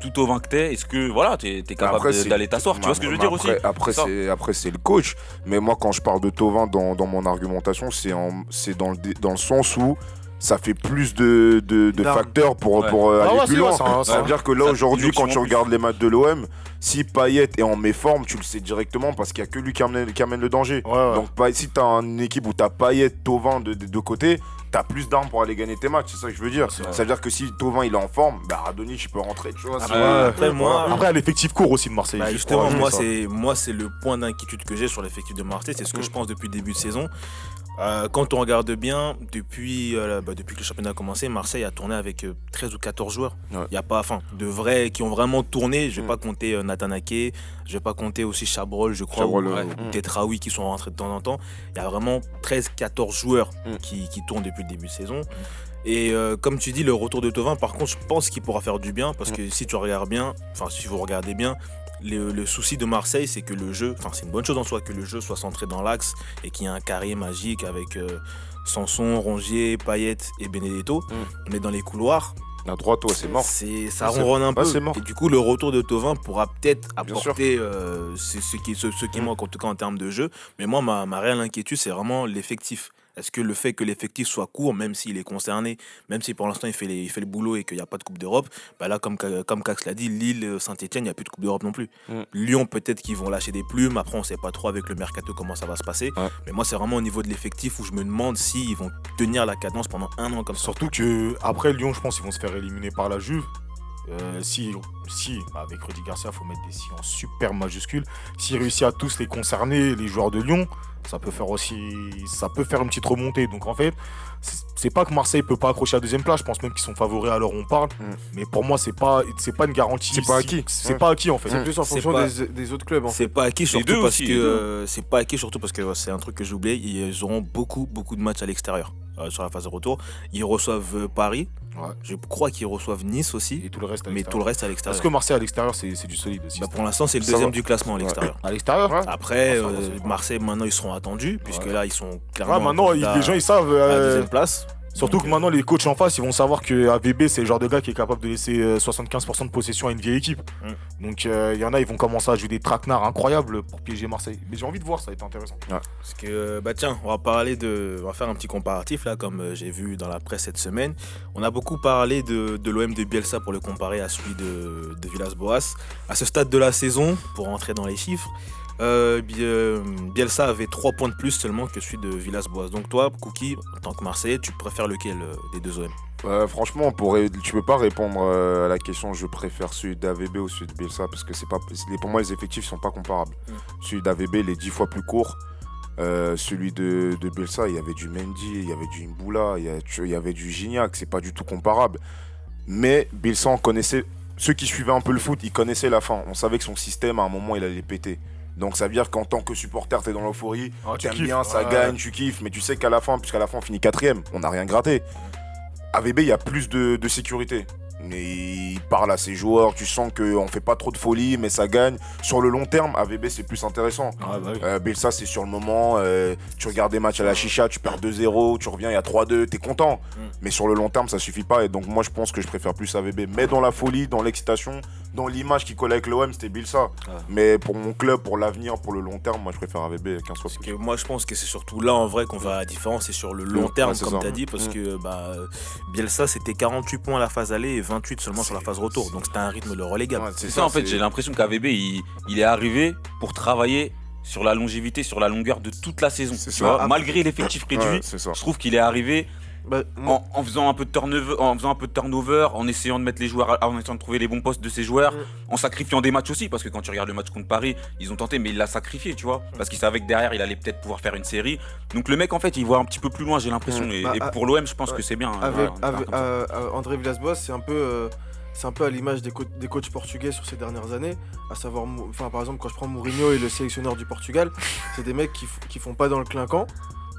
tout au vain que t'es, est-ce que voilà, t'es es capable d'aller t'asseoir Tu vois ce que je veux dire après, aussi? Après, c'est après c'est le coach. Mais moi, quand je parle de Tovin dans, dans mon argumentation, c'est en- c'est dans, le, dé- dans le sens où ça fait plus de, de, facteurs pour, Ouais. pour euh, Ah aller ouais, plus loin. vrai, ça- veut dire que là, ça- aujourd'hui, quand tu regardes les matchs de l'OM, si Payet est en méforme, tu le sais directement parce qu'il n'y a que lui qui amène, qui amène le danger. Ouais, ouais. Donc, si tu as une équipe où tu as Payet, Tovin de, de deux côtés, tu as plus d'armes pour aller gagner tes matchs. C'est ça que je veux dire. Ça veut dire que si Tovin il est en forme, bah Radoni, tu peux rentrer. Tu vois, Ah bah, après, moi, Après, l'effectif court aussi de Marseille. Bah, juste justement, moi c'est moi c'est le point d'inquiétude que j'ai sur l'effectif de Marseille, c'est ce que je pense depuis le début de saison. Euh, quand on regarde bien, depuis, euh, bah, depuis que le championnat a commencé, Marseille a tourné avec euh, 13 ou 14 joueurs. Il Ouais. y a pas, enfin, de vrais qui ont vraiment tourné. Je vais Mm. pas compter euh, Nathan Ake, je vais pas compter aussi Chabrol, je crois, Chabrol, ou, ouais. ou peut-être Raoui qui sont rentrés de temps en temps. Il y a vraiment 13-14 joueurs Mm. qui, qui tournent depuis le début de saison. Et euh, comme tu dis, le retour de Tovin, par contre, je pense qu'il pourra faire du bien parce que si tu regardes bien, enfin, si vous regardez bien, le, le souci de Marseille, c'est que le jeu, enfin, c'est une bonne chose en soi que le jeu soit centré dans l'axe et qu'il y ait un carré magique avec euh, Sanson, Rongier, Payet et Benedetto. Mais dans les couloirs, À droite, ouais, c'est mort. c'est ça ronronne un peu. mort. Et du coup, le retour de Tovin pourra peut-être apporter euh, ce, ce qui, ce, ce qui Mm. manque, en tout cas en termes de jeu. Mais moi, ma, ma réelle inquiétude, c'est vraiment l'effectif. Est-ce que le fait que l'effectif soit court, même s'il est concerné, même si pour l'instant il, fait les- il fait le boulot et qu'il n'y a pas de Coupe d'Europe, bah là, comme, comme Cax l'a dit, Lille, Saint-Etienne, il n'y a plus de Coupe d'Europe non plus. Mm. Lyon, peut-être qu'ils vont lâcher des plumes. Après, on ne sait pas trop avec le mercato comment ça va se passer. Ouais. Mais moi, c'est vraiment au niveau de l'effectif où je me demande s'ils vont tenir la cadence pendant un an comme ça. Surtout que après Lyon, je pense qu'ils vont se faire éliminer par la Juve. Euh, si, si, avec Rudy Garcia, faut mettre des si en super majuscules. S'il réussit à tous les concerner, les joueurs de Lyon, ça peut faire aussi, ça peut faire une petite remontée. Donc en fait, c'est c'est pas que Marseille peut pas accrocher à la deuxième place. Je pense même qu'ils sont favoris à l'heure où on parle. Mm. Mais pour moi, c'est pas, c'est pas une garantie. C'est pas Si- acquis. C'est pas acquis en fait. Mm. Plus en C'est fonction pas- des, des autres clubs. En fait. C'est pas acquis surtout deux parce aussi, que euh, c'est pas acquis surtout parce que ouais, c'est un truc que j'ai oublié. Ils auront beaucoup beaucoup de matchs à l'extérieur euh, sur la phase de retour. Ils reçoivent euh, Paris. Ouais. Je crois qu'ils reçoivent Nice aussi, Et tout le reste. à mais l'extérieur. tout le reste à Parce l'extérieur. que Marseille à l'extérieur, c'est c'est du solide aussi. Bah, pour l'instant, c'est le Ça deuxième va. du classement à l'extérieur. À l'extérieur. Ouais. Après, euh, Marseille maintenant ils seront attendus puisque là ils sont clairement Ouais, maintenant, les gens ils savent. à la deuxième place. Surtout que maintenant, les coachs en face, ils vont savoir que AVB, c'est le genre de gars qui est capable de laisser euh, 75% de possession à une vieille équipe. Mm. Donc, euh, il y en a, ils vont commencer à jouer des traquenards incroyables pour piéger Marseille. Mais j'ai envie de voir, ça va être intéressant. Parce que, bah tiens, on va parler de. On va faire un petit comparatif là, comme euh, j'ai vu dans la presse cette semaine. On a beaucoup parlé de, de l'OM de Bielsa pour le comparer à celui de, de Villas-Boas. À ce stade de la saison, pour entrer dans les chiffres, euh, euh, Bielsa avait 3 points de plus seulement que celui de Villas-Boas. Donc toi, Cookie, en tant que Marseillais, tu préfères lequel euh, des deux OM Euh, franchement, pour, tu peux pas répondre euh, à la question je préfère celui d'AVB ou celui de Bielsa parce que c'est pas pour moi les effectifs sont pas comparables. Mm. Celui d'AVB il est 10 fois plus court. Euh, celui de, de Bielsa, il y avait du Mendy, il y avait du Imboula, il y, a- tu- il y avait du Gignac, c'est pas du tout comparable. Mais Bielsa, on connaissait ceux qui suivaient un peu le foot, ils connaissaient la fin. On savait que son système à un moment il allait péter. Donc ça veut dire qu'en tant que supporter, t'es dans l'euphorie, Ah, tu T'aimes bien, ça Ouais. gagne, tu kiffes, mais tu sais qu'à la fin, puisqu'à la fin on finit quatrième, on n'a rien gratté. AVB, il y a plus de, de sécurité. Mais il parle à ses joueurs, tu sens qu'on fait pas trop de folie, mais ça gagne. Sur le long terme, AVB c'est plus intéressant. Ah, bah oui. Euh, c'est sur le moment, euh, tu regardes des matchs à la chicha, tu perds 2-0, tu reviens, il y a 3-2, t'es content. Mm. Mais sur le long terme, ça suffit pas. Et donc moi je pense que je préfère plus AVB. Mais dans la folie, dans l'excitation, dans l'image qui colle avec l'OM, c'était Bielsa. Mais pour mon club, pour l'avenir, pour le long terme, moi je préfère AVB 15 fois plus. que moi, je pense que c'est surtout là en vrai qu'on va à la différence, c'est sur le long terme, comme tu as dit, parce Mm. que bah, Bielsa, c'était 48 points à la phase aller et 28 seulement sur la phase retour. Donc c'était un rythme de relégable. Ouais, C'est ça, en fait, j'ai l'impression qu'AVB, il, il est arrivé pour travailler sur la longévité, sur la longueur de toute la saison. C'est Tu ça. vois, malgré l'effectif réduit, Ouais, je trouve qu'il est arrivé Bah, en, en faisant un peu de turnover, en faisant un peu de turnover, en essayant de mettre les joueurs, en essayant de trouver les bons postes de ses joueurs, Mm. en sacrifiant des matchs aussi, parce que quand tu regardes le match contre Paris, ils ont tenté, mais il l'a sacrifié, tu vois, parce qu'il savait que derrière, il allait peut-être pouvoir faire une série. Donc le mec, en fait, il voit un petit peu plus loin, j'ai l'impression. Mm. Et, Bah, et ah, pour l'OM, je pense ouais. que c'est bien. Avec, voilà, ça. euh, euh, André Villas-Boas, c'est un peu, euh, c'est un peu à l'image des, co- des coachs portugais sur ces dernières années. À savoir, enfin par exemple, quand je prends Mourinho et le sélectionneur du Portugal, c'est des mecs qui, qui font pas dans le clinquant.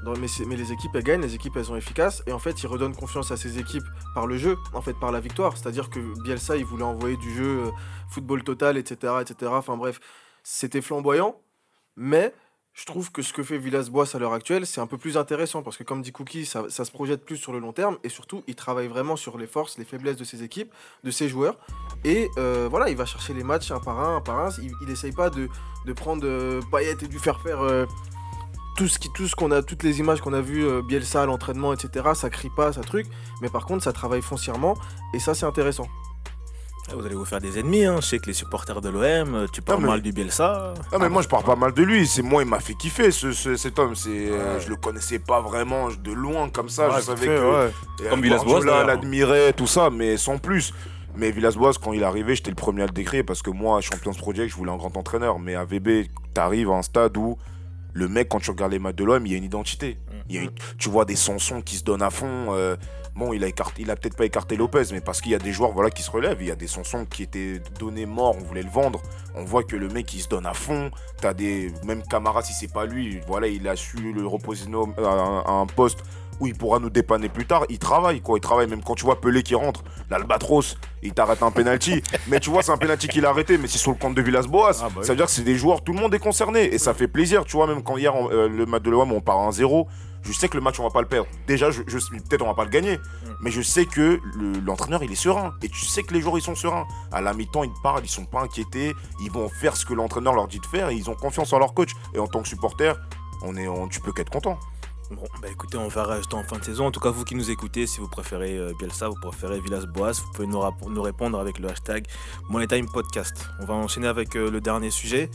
Mais, les équipes elles gagnent, les équipes elles sont efficaces et en fait ils redonnent confiance à ces équipes par le jeu, en fait par la victoire. C'est-à-dire que Bielsa il voulait envoyer du jeu euh, football total, etc., etc. Enfin bref, c'était flamboyant, mais je trouve que ce que fait Villas-Boas à l'heure actuelle, c'est un peu plus intéressant parce que, comme dit Cookie, ça, se projette plus sur le long terme et surtout, il travaille vraiment sur les forces, les faiblesses de ses équipes, de ses joueurs. Et euh, voilà, il va chercher les matchs un par un, un par un. Il, il essaye pas de, prendre euh, et lui faire faire euh, tout ce qui, tout ce qu'on a, toutes les images qu'on a vues, euh, Bielsa à l'entraînement, etc. Ça crie pas, ça truc. Mais par contre, ça travaille foncièrement et ça, c'est intéressant. Ah, Vous allez vous faire des ennemis, hein. je sais que les supporters de l'OM, euh, tu parles mais- mal du Bielsa. Ah mais moi je parle pas mal de lui, c'est moi il m'a fait kiffer ce, ce- cet homme, c'est euh, je le connaissais pas vraiment de loin comme ça, Ouais, je savais fait, que ouais. euh, Comme Villas-Boas, l'admirait tout ça mais sans plus. Mais Villas-Boas quand il est arrivé, j'étais le premier à le décrire parce que moi Champions Project, je voulais un grand entraîneur mais à VB, t'arrives à un stade où le mec quand tu regardes les matchs de l'OM, il y a une identité. Il y a une- tu vois des Sansons qui se donnent à fond euh, Bon, il a, écarté, il a peut-être pas écarté Lopez, mais parce qu'il y a des joueurs voilà, qui se relèvent. Il y a des Sansons qui étaient donnés morts, on voulait le vendre. On voit que le mec il se donne à fond. T'as des. Même Camara, si c'est pas lui, voilà, il a su le reposer à un, à un poste où il pourra nous dépanner plus tard. Il travaille, quoi. Il travaille. Même quand tu vois Pelé qui rentre, l'Albatros, il t'arrête un penalty. mais tu vois, c'est un penalty qu'il a arrêté, mais c'est sur le compte de Villas-Boas. Ah, bah oui. Ça veut dire que c'est des joueurs, tout le monde est concerné. Et ça fait plaisir, tu vois, même quand hier, on- euh, le match de l'OM, on part à 1-0. Je sais que le match, on va pas le perdre. Déjà, je, je- peut-être on va pas le gagner. Mais je sais que le- l'entraîneur, il est serein. Et tu sais que les joueurs, ils sont sereins. À la mi-temps, ils parlent, ils sont pas inquiétés. Ils vont faire ce que l'entraîneur leur dit de faire. Et ils ont confiance en leur coach. Et en tant que supporter, on est, on- tu peux qu'être content. Bon, bah écoutez, on verra juste en fin de saison. En tout cas, vous qui nous écoutez, si vous préférez euh, Bielsa, vous préférez Villas-Boas, vous pouvez nous, répondre avec le hashtag Money Time Podcast. On va enchaîner avec euh, le dernier sujet.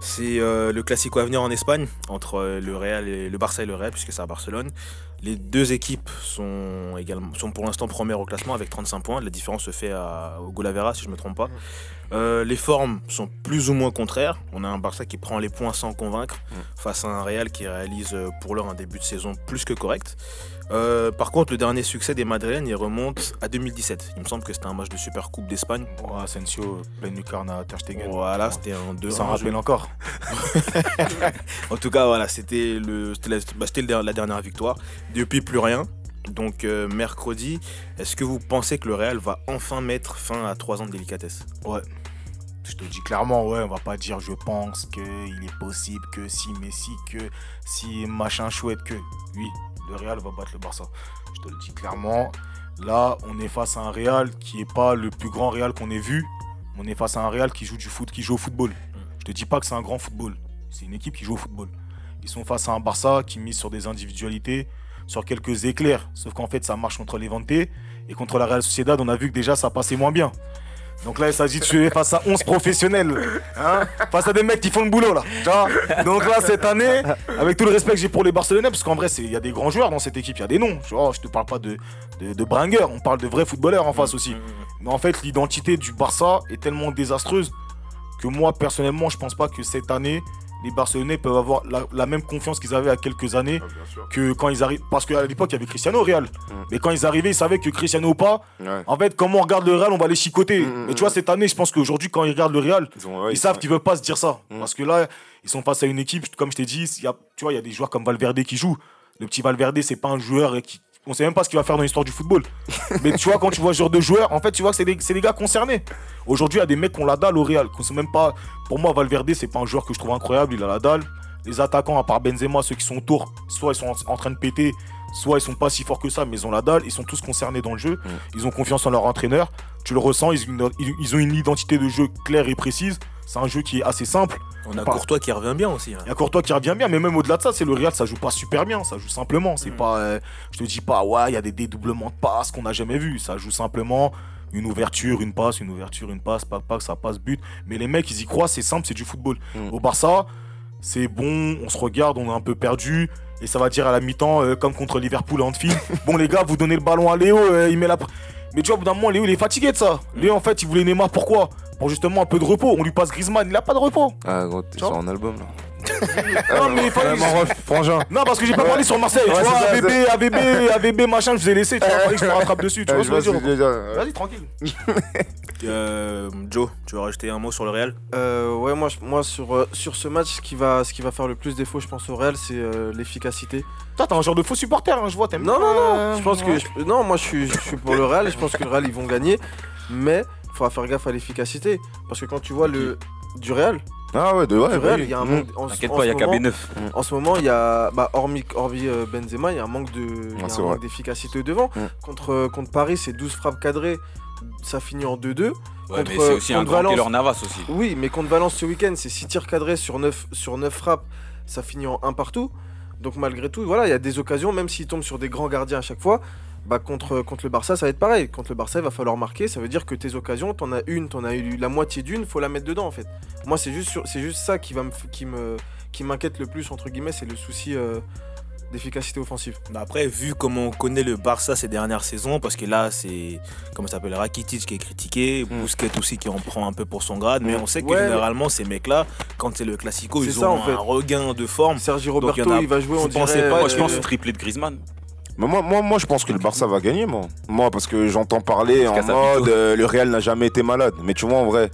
C'est euh, le classico à venir en Espagne entre le Real et le Barça et le Real, puisque c'est à Barcelone. Les deux équipes sont, également, sont pour l'instant premières au classement avec 35 points. La différence se fait au Golavera, si je ne me trompe pas. Euh, les formes sont plus ou moins contraires. On a un Barça qui prend les points sans convaincre face à un Real qui réalise euh, pour l'heure un début de saison plus que correct. Euh, par contre, le dernier succès des Madrilènes, il remonte à 2017. Il me semble que c'était un match de Super Coupe d'Espagne. Ouais, Asensio, Ben Lucarna, Ter Stegen. Voilà, c'était un 2 Ça en rappelle encore. En tout cas, voilà, c'était le, la, bah, la dernière victoire. Depuis, plus rien. Donc, euh, mercredi, est-ce que vous pensez que le Real va enfin mettre fin à 3 ans de délicatesse? Ouais. Je te dis clairement, ouais, on va pas dire je pense que il est possible que si Messi, que si machin chouette, que oui, le Real va battre le Barça. Je te le dis clairement. Là, on est face à un Real qui est pas le plus grand Real qu'on ait vu. On est face à un Real qui joue du foot, qui joue au football. Je te dis pas que c'est un grand football. C'est une équipe qui joue au football. Ils sont face à un Barça qui mise sur des individualités, sur quelques éclairs. Sauf qu'en fait, ça marche contre les Levante et contre la Real Sociedad, on a vu que déjà ça passait moins bien. Donc là, il s'agit de jouer face à 11 professionnels. hein, face à des mecs qui font le boulot là. Donc là, cette année, avec tout le respect que j'ai pour les Barcelonais, parce qu'en vrai, il y a des grands joueurs dans cette équipe, il y a des noms. Vois, je te parle pas de, de, de bringueurs, on parle de vrais footballeurs en face aussi. Mais en fait, l'identité du Barça est tellement désastreuse que moi, personnellement, je pense pas que cette année, les Barcelonais peuvent avoir la, la même confiance qu'ils avaient il y a quelques années sûr. que quand ils arrivent. Parce qu'à l'époque, il y avait Cristiano au Real. Mais quand ils arrivaient, ils savaient que Cristiano ou pas, Ouais. en fait, comment on regarde le Real, on va les chicoter. Mm, mm, Mais tu vois, cette année, je pense qu'aujourd'hui, quand ils regardent le Real, Ils, ont- ouais, ils savent qu'ils veulent pas se dire ça. Mm. Parce que là, ils sont face à une équipe, comme je t'ai dit, il y a, tu vois, il y a des joueurs comme Valverde qui jouent. Le petit Valverde, c'est pas un joueur qui. On sait même pas ce qu'il va faire dans l'histoire du football. Mais tu vois, quand tu vois ce genre de joueur, en fait, tu vois que c'est des, gars concernés. Aujourd'hui, il y a des mecs qui ont la dalle au Real. qu'on sait même pas. Pour moi, Valverde, c'est pas un joueur que je trouve incroyable. Il a la dalle. Les attaquants, à part Benzema, ceux qui sont autour, soit ils sont en, en train de péter, soit ils sont pas si forts que ça, mais ils ont la dalle. Ils sont tous concernés dans le jeu. Ils ont confiance en leur entraîneur. Tu le ressens. Ils, ont une- ils- ils ont une identité de jeu claire et précise. C'est un jeu qui est assez simple. On a Pas- Courtois qui revient bien aussi. hein. Il y a Courtois qui revient bien, mais même au-delà de ça, c'est le Real, ça joue pas super bien, ça joue simplement. C'est pas, euh, je te dis pas, ouais, il y a des dédoublements de passes qu'on n'a jamais vu. Ça joue simplement une ouverture, une passe, une ouverture, une passe, pas pas ça passe but. Mais les mecs, ils y croient, c'est simple, c'est du football. Mm. Au Barça, c'est bon, on se regarde, on est un peu perdu. Et ça va dire à la mi-temps, euh, comme contre Liverpool à Anfield, bon les gars, vous donnez le ballon à Léo, euh, il met la... Mais tu vois, au bout d'un moment, Léo, il est fatigué de ça. Léo, en fait, il voulait Neymar, pourquoi? Pour justement un peu de repos. On lui passe Griezmann, il a pas de repos. Ah, gros, t'es sur un album là. Non, mais il fallait... frangin. Non, parce que j'ai pas parlé sur Marseille. Ouais, tu vois, AVB, AVB, AVB, machin, je vous ai laissé. Tu vois, fallait que je me rattrape dessus. Tu vois ce que je veux dire Vas-y, tranquille. Euh, Joe, tu veux rajouter un mot sur le Real? Euh, ouais, moi, moi sur, euh, sur ce match, ce qui, va, ce qui va faire le plus défaut, je pense, au Real, c'est euh, l'efficacité. Toi, t'es un genre de faux supporter, hein, je vois. t'aimes Non, non, non, je pense que. je- non, moi, je suis, je suis pour le Real et je pense que le Real, ils vont gagner. Mais il faudra faire gaffe à l'efficacité. Parce que quand tu vois le. Du Real, Ah ouais, de ouais. du bah il y a un Mm. manque. en- T'inquiète en pas, il y a ce moment- KB9. En ce moment, il y a, bah, hormis, hormis euh, Benzema, il y a un manque de, il y a c'est un vrai. manque d'efficacité devant. Mm. Contre, euh, contre Paris, c'est 12 frappes cadrées, ça finit en 2-2. Ouais, Contre- mais c'est aussi un grand Valence. Navas aussi. Oui, mais contre Valence ce week-end, c'est 6 tirs cadrés sur 9, sur 9 frappes, ça finit en 1 partout. Donc malgré tout, voilà, il y a des occasions, même s'ils tombent sur des grands gardiens à chaque fois, bah contre, contre le Barça, ça va être pareil. Contre le Barça, il va falloir marquer. Ça veut dire que tes occasions, t'en as une, t'en as eu la moitié d'une, faut la mettre dedans en fait. Moi, c'est juste, sur- c'est juste ça qui va me, f- qui me, qui m'inquiète le plus entre guillemets, c'est le souci euh, d'efficacité offensive. Bah Après, vu comment on connaît le Barça ces dernières saisons, parce que là, c'est, comment ça s'appelle, Rakitic qui est critiqué, Mm. Busquets aussi qui en prend un peu pour son grade, mais on sait que Ouais, mais- généralement, ces mecs-là, quand c'est le Classico, C'est ils ça, ont en fait. un regain de forme. Sergi Donc, il y Roberto, en a- il va jouer, vous on pensez dirait, pas, Moi, je pense au triplé de Griezmann. Mais moi, moi, moi, je pense que le Barça va gagner, moi. Moi, parce que j'entends parler en mode euh, le Real n'a jamais été malade. Mais tu vois, en vrai.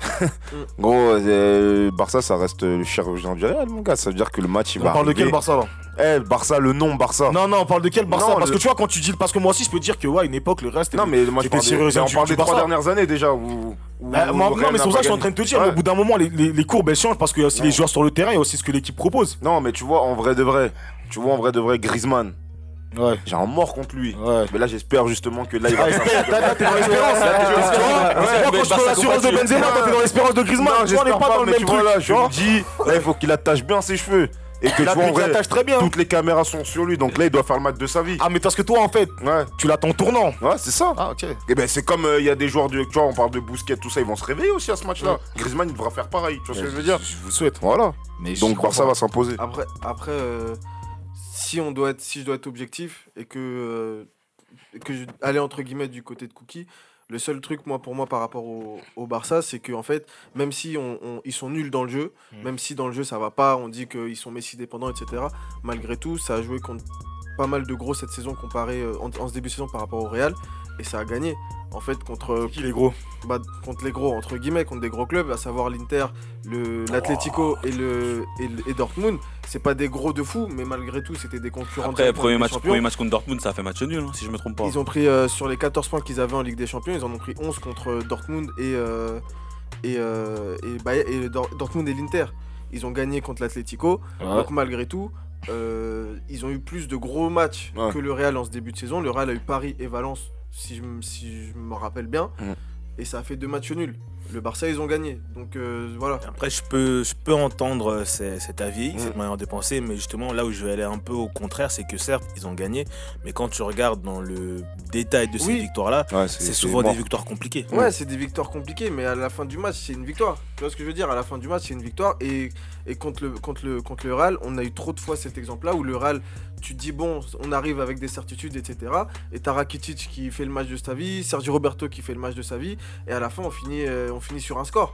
Gros, euh, Barça, ça reste le chirurgien du Real, mon gars. Ça veut dire que le match, il On va. parle de quel Barça là? Eh, Barça, le nom Barça. Non, non, on parle de quel Barça? Non, Parce le- que tu vois, quand tu dis. Parce que moi aussi, je peux dire que, ouais, une époque, le reste. Non, mais moi, je J'étais parle des, chirurgien mais on parle du des trois Barça. dernières années déjà. Où, où- Bah, où moi- le non, mais c'est pour ça que je suis en train de te dire, Ouais. au bout d'un moment, les, les- les courbes elles changent parce qu'il y a aussi Non. les joueurs sur le terrain, il y a aussi ce que l'équipe propose. Non, mais tu vois, en vrai de vrai. Tu vois, en vrai de vrai, Griezmann. Ouais. J'ai un mort contre lui. Ouais. Mais là, j'espère justement que là, il va. Ah, là, t'es dans l'espérance. Moi, quand je prends l'assurance de. Benzema, t'es dans l'espérance de Griezmann. Non, tu vois, on n'est pas dans le même truc. je dis, là, il faut qu'il attache bien ses cheveux. Et que tu vois, en vrai, très bien. toutes les caméras sont sur lui. Donc là, il doit faire le match de sa vie. Ah, mais parce que toi, en fait, Ouais, tu l'attends tournant. ouais, c'est ça. Ah, ok. Et ben, c'est comme euh, il y a des joueurs de. Tu vois, on parle de Bousquet, tout ça, ils vont se réveiller aussi à ce match-là. Griezmann, il devra faire pareil. Tu vois ce que je veux dire? Je vous souhaite. Voilà. Mais Donc, Barça va s'imposer. Après, après euh, si, on doit être, si je dois être objectif et que, euh, que je, aller entre guillemets du côté de Cookie, le seul truc, moi, pour moi, par rapport au, au Barça, c'est qu'en fait, même si on, on- ils sont nuls dans le jeu, Mm. même si dans le jeu ça va pas, on dit qu'ils sont Messi dépendants, etc., malgré tout, ça a joué contre pas mal de gros cette saison comparé euh, en, en ce début de saison par rapport au Real, et ça a gagné. En fait, contre, Qui les gros bah, contre les gros, entre guillemets, contre des gros clubs, à savoir l'Inter, le- l'Atlético et, le, et, et Dortmund, c'est pas des gros de fou, mais malgré tout, c'était des concurrents. Après, premier match, Champions. premier match contre Dortmund, ça a fait match nul, hein, si je me trompe pas. Ils ont pris euh, sur les 14 points qu'ils avaient en Ligue des Champions, ils en ont pris 11 contre Dortmund et, euh, et, euh, et, Bayer- et Dor- Dortmund et l'Inter. Ils ont gagné contre l'Atlético. Donc malgré tout, euh, ils ont eu plus de gros matchs Ouais. que le Real en ce début de saison. Le Real a eu Paris et Valence, si je, m- si je me rappelle bien. Mm. Et ça a fait deux matchs nuls. Le Barça, ils ont gagné. Donc euh, voilà. Après, je peux, je peux entendre euh, ce- cet avis, Mm. cette manière de penser, mais justement, là où je vais aller un peu au contraire, c'est que certes, ils ont gagné, mais quand tu regardes dans le détail de ces Oui. victoires-là, Ouais, c'est souvent mort. des victoires compliquées. Ouais, c'est des victoires compliquées, mais à la fin du match, c'est une victoire. Tu vois ce que je veux dire? À la fin du match, c'est une victoire. Et, et contre, le, contre, le, contre le Real, on a eu trop de fois cet exemple-là où le Real, tu te dis, bon, on arrive avec des certitudes, etc. Et t'as Rakitic qui fait le match de sa vie, Sergio Roberto qui fait le match de sa vie. Et à la fin, on finit, euh, on finit sur un score.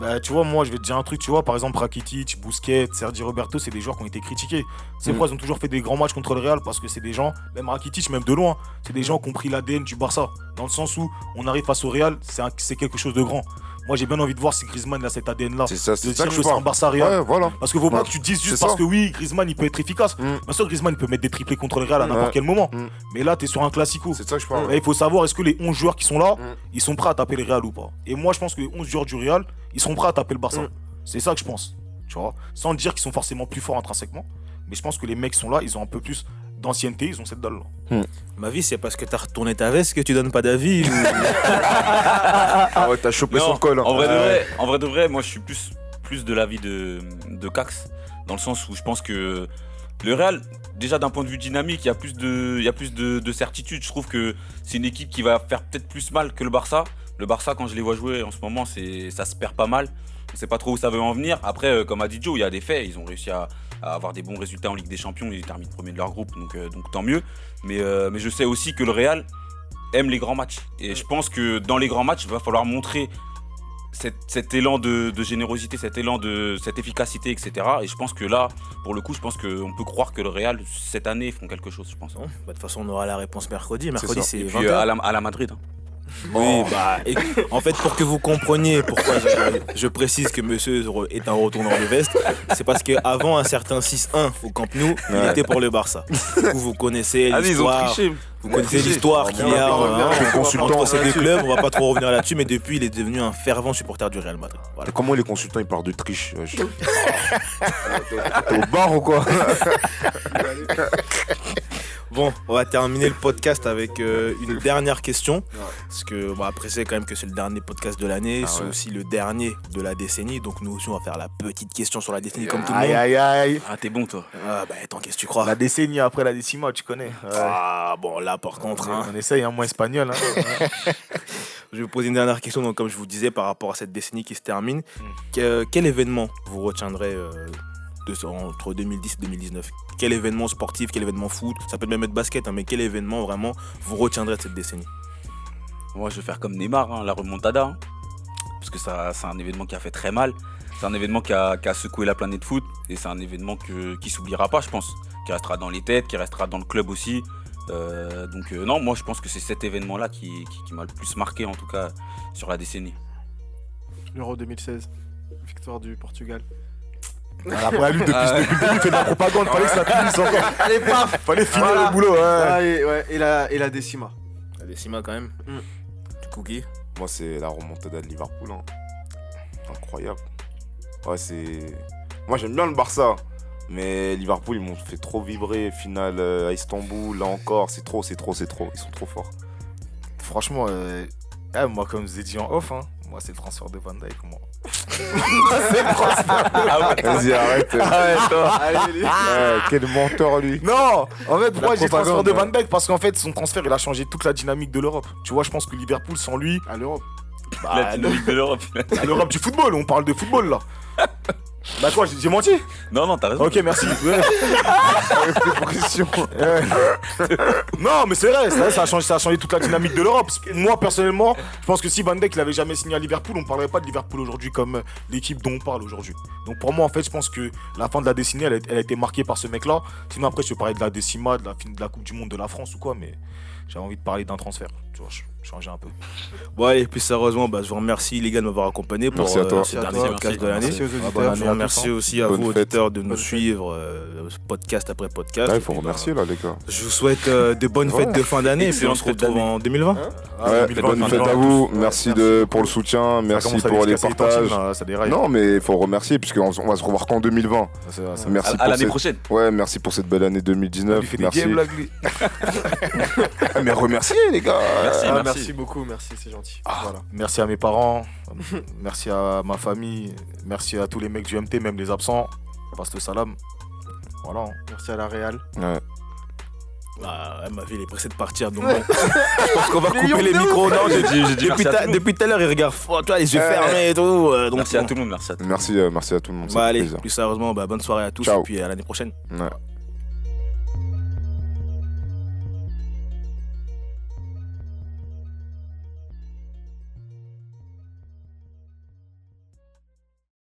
Bah, tu vois, moi, je vais te dire un truc, tu vois, par exemple, Rakitic, Busquets, Sergi Roberto, c'est des joueurs qui ont été critiqués. C'est Mm. pourquoi ils ont toujours fait des grands matchs contre le Real, parce que c'est des gens, même Rakitic, même de loin, c'est des gens qui ont pris l'ADN du Barça. Dans le sens où on arrive face au Real, c'est quelque chose de grand. Moi, j'ai bien envie de voir si Griezmann a cet ADN-là. C'est ça, De c'est ça dire que je parle. Barça Real. Ouais, voilà. Parce que faut pas que tu dises juste parce ça. que oui, Griezmann il peut être efficace. Mm. Bien sûr, Griezmann il peut mettre des triplés contre le Real à n'importe Ouais. quel moment. Mm. Mais là, tu es sur un classico. C'est ça que je parle. Et il faut savoir est-ce que les 11 joueurs qui sont là, Mm. ils sont prêts à taper le Real ou pas? Et moi, je pense que les 11 joueurs du Real, ils sont prêts à taper le Barça. Mm. C'est ça que je pense. Tu vois? Sans dire qu'ils sont forcément plus forts intrinsèquement. Mais je pense que les mecs sont là, ils ont un peu plus d'ancienneté, ils ont cette dalle-là. Ma vie, c'est parce que t'as retourné ta veste que tu donnes pas d'avis. ou- Ah ouais, t'as chopé Non, son col. hein. En vrai, de Ouais. vrai, en vrai de vrai, moi je suis plus, plus de l'avis de, de Cax, dans le sens où je pense que le Real, déjà d'un point de vue dynamique, il y a plus de, il y a plus de, de certitude. Je trouve que c'est une équipe qui va faire peut-être plus mal que le Barça. Le Barça, quand je les vois jouer en ce moment, c'est, ça se perd pas mal. On sait pas trop où ça veut en venir. Après, euh, comme a dit Joe, il y a des faits. Ils ont réussi à, à avoir des bons résultats en Ligue des Champions. Ils terminent premier de leur groupe, donc, euh, donc tant mieux. Mais, euh, mais je sais aussi que le Real aime les grands matchs. Et je pense que dans les grands matchs, il va falloir montrer cet, cet élan de, de générosité, cet élan de cette efficacité, etc. Et je pense que là, pour le coup, je pense qu'on peut croire que le Real, cette année, font quelque chose, je pense. Bah, de toute façon, on aura la réponse mercredi. Mercredi, c'est Et 20 puis euh, à, la, à la Madrid. hein. Oui, bah, et- en fait, pour que vous compreniez pourquoi je, je précise que monsieur est un retournant de veste, c'est parce qu'avant un certain 6-1 au Camp Nou, il était pour le Barça. Du coup, vous connaissez Ah, l'histoire. Vous connaissez l'histoire qu'il y a hein, entre- ces deux clubs. On va pas trop revenir là-dessus, mais depuis, il est devenu un fervent supporter du Real Madrid. Voilà. Comment les consultants ils parlent de triche T'es au bar ou quoi Bon, on va terminer le podcast avec euh, une dernière question. Parce que on va apprécier quand même que c'est le dernier podcast de l'année. Ah c'est ouais. aussi le dernier de la décennie. Donc nous aussi, on va faire la petite question sur la décennie comme tout le Aïe monde. aïe aïe. Ah, t'es bon, toi. Ah bah attends, qu'est-ce que tu crois? La décennie après la décima, tu connais. Ouais. Ah bon, là par contre, hein, On essaye un moins espagnol. Hein. je vais vous poser une dernière question. Donc comme je vous disais, par rapport à cette décennie qui se termine, Mm. que- quel événement vous retiendrez euh, de- entre 2010 et 2019 Quel événement sportif, quel événement foot Ça peut même être basket, hein, mais quel événement vraiment vous retiendrez de cette décennie? Moi, je vais faire comme Neymar, hein, la remontada. hein. parce que ça, c'est un événement qui a fait très mal. C'est un événement qui a, qui a secoué la planète foot. Et c'est un événement que, qui s'oubliera pas, je pense. Qui restera dans les têtes, qui restera dans le club aussi. Euh, donc, euh, non, moi, je pense que c'est cet événement-là qui, qui- qui m'a le plus marqué, en tout cas, sur la décennie. L'Euro 2016. Victoire du Portugal. Voilà, après, lui, depuis, depuis le début, il fait de la propagande. Fallait que ça finisse encore. Allez, paf Fallait finir Voilà. le boulot. Ouais. Ah, et, ouais, et, la, et la décima. La décima quand même. Mm. Du cookie Moi c'est la remontada de Liverpool. hein. Incroyable. Ouais c'est. Moi j'aime bien le Barça. Mais Liverpool ils m'ont fait trop vibrer. Finale euh, à Istanbul, là encore. C'est trop, c'est trop, c'est trop. Ils sont trop forts. Franchement, euh, eh, moi, comme je vous ai dit en off, hein, moi, c'est le transfert de Van Dyke. Moi. Vas-y arrête. Allez, les- Ouais, quel menteur lui. Non En fait, pourquoi j'ai le transfert de. Van Dyke? Parce qu'en fait, son transfert, il a changé toute la dynamique de l'Europe. Tu vois, je pense que Liverpool, sans lui, à l'Europe. bah, la dynamique de l'Europe. à l'Europe du football, on parle de football là. Bah quoi, j'ai menti non, non, t'as raison. Ok, merci. Ouais. Non, mais c'est vrai, vrai, ça a, changé, ça a changé toute la dynamique de l'Europe. Moi, personnellement, je pense que si Van Dijk n'avait jamais signé à Liverpool, on ne parlerait pas de Liverpool aujourd'hui comme l'équipe dont on parle aujourd'hui. Donc pour moi, en fait, je pense que la fin de la décennie, elle a, elle a été marquée par ce mec-là. Sinon, après, je peux parler de la décima, de la, fin de la Coupe du Monde de la France ou quoi, mais j'ai envie de parler d'un transfert. Vois, ch- changer un peu. Bon allez, plus sérieusement, bah, je vous remercie les gars de m'avoir accompagné pour Merci à toi. ce dernier podcast de l'année. Merci aux auditeurs. remercie hein. aussi à Bonne vous, fête. auditeurs, de nous Bonne suivre euh, podcast après podcast. Ouais, Et il faut puis, bah, remercier là les gars. Je vous souhaite euh, de bonnes Ouais. fêtes de fin d'année et puis on se retrouve en 2020. Ouais, 2020, bonne fête 2020, à vous. Merci de, pour le soutien. Merci pour les partages. Non, mais il faut remercier puisqu'on on va se revoir qu'en 2020. Ça, ça- ça- Merci À, l'année prochaine. Ouais, merci pour cette belle année Il 2019. fait des Merci. Ah, mais remerciez les gars. Merci, Ah, merci. merci beaucoup, merci, c'est gentil. Ah, Voilà. Merci à mes parents, merci à ma famille, merci à tous les mecs du MT, même les absents. Passe le salam. Voilà. Merci à la Real. Ouais. Ah, ouais, ma ville est pressée de partir, donc bon. je pense qu'on va couper les micros. Non, j'ai dit, j'ai dit depuis, ta- tout depuis à l'heure, il regarde toi, les yeux Euh, fermés et tout. euh, donc Merci à tout le monde, merci à tout le monde. Merci, euh, merci à tout le monde. Bah allez, plaisir. plus sérieusement, bah, bonne soirée à tous Ciao. et puis à l'année prochaine. Ouais.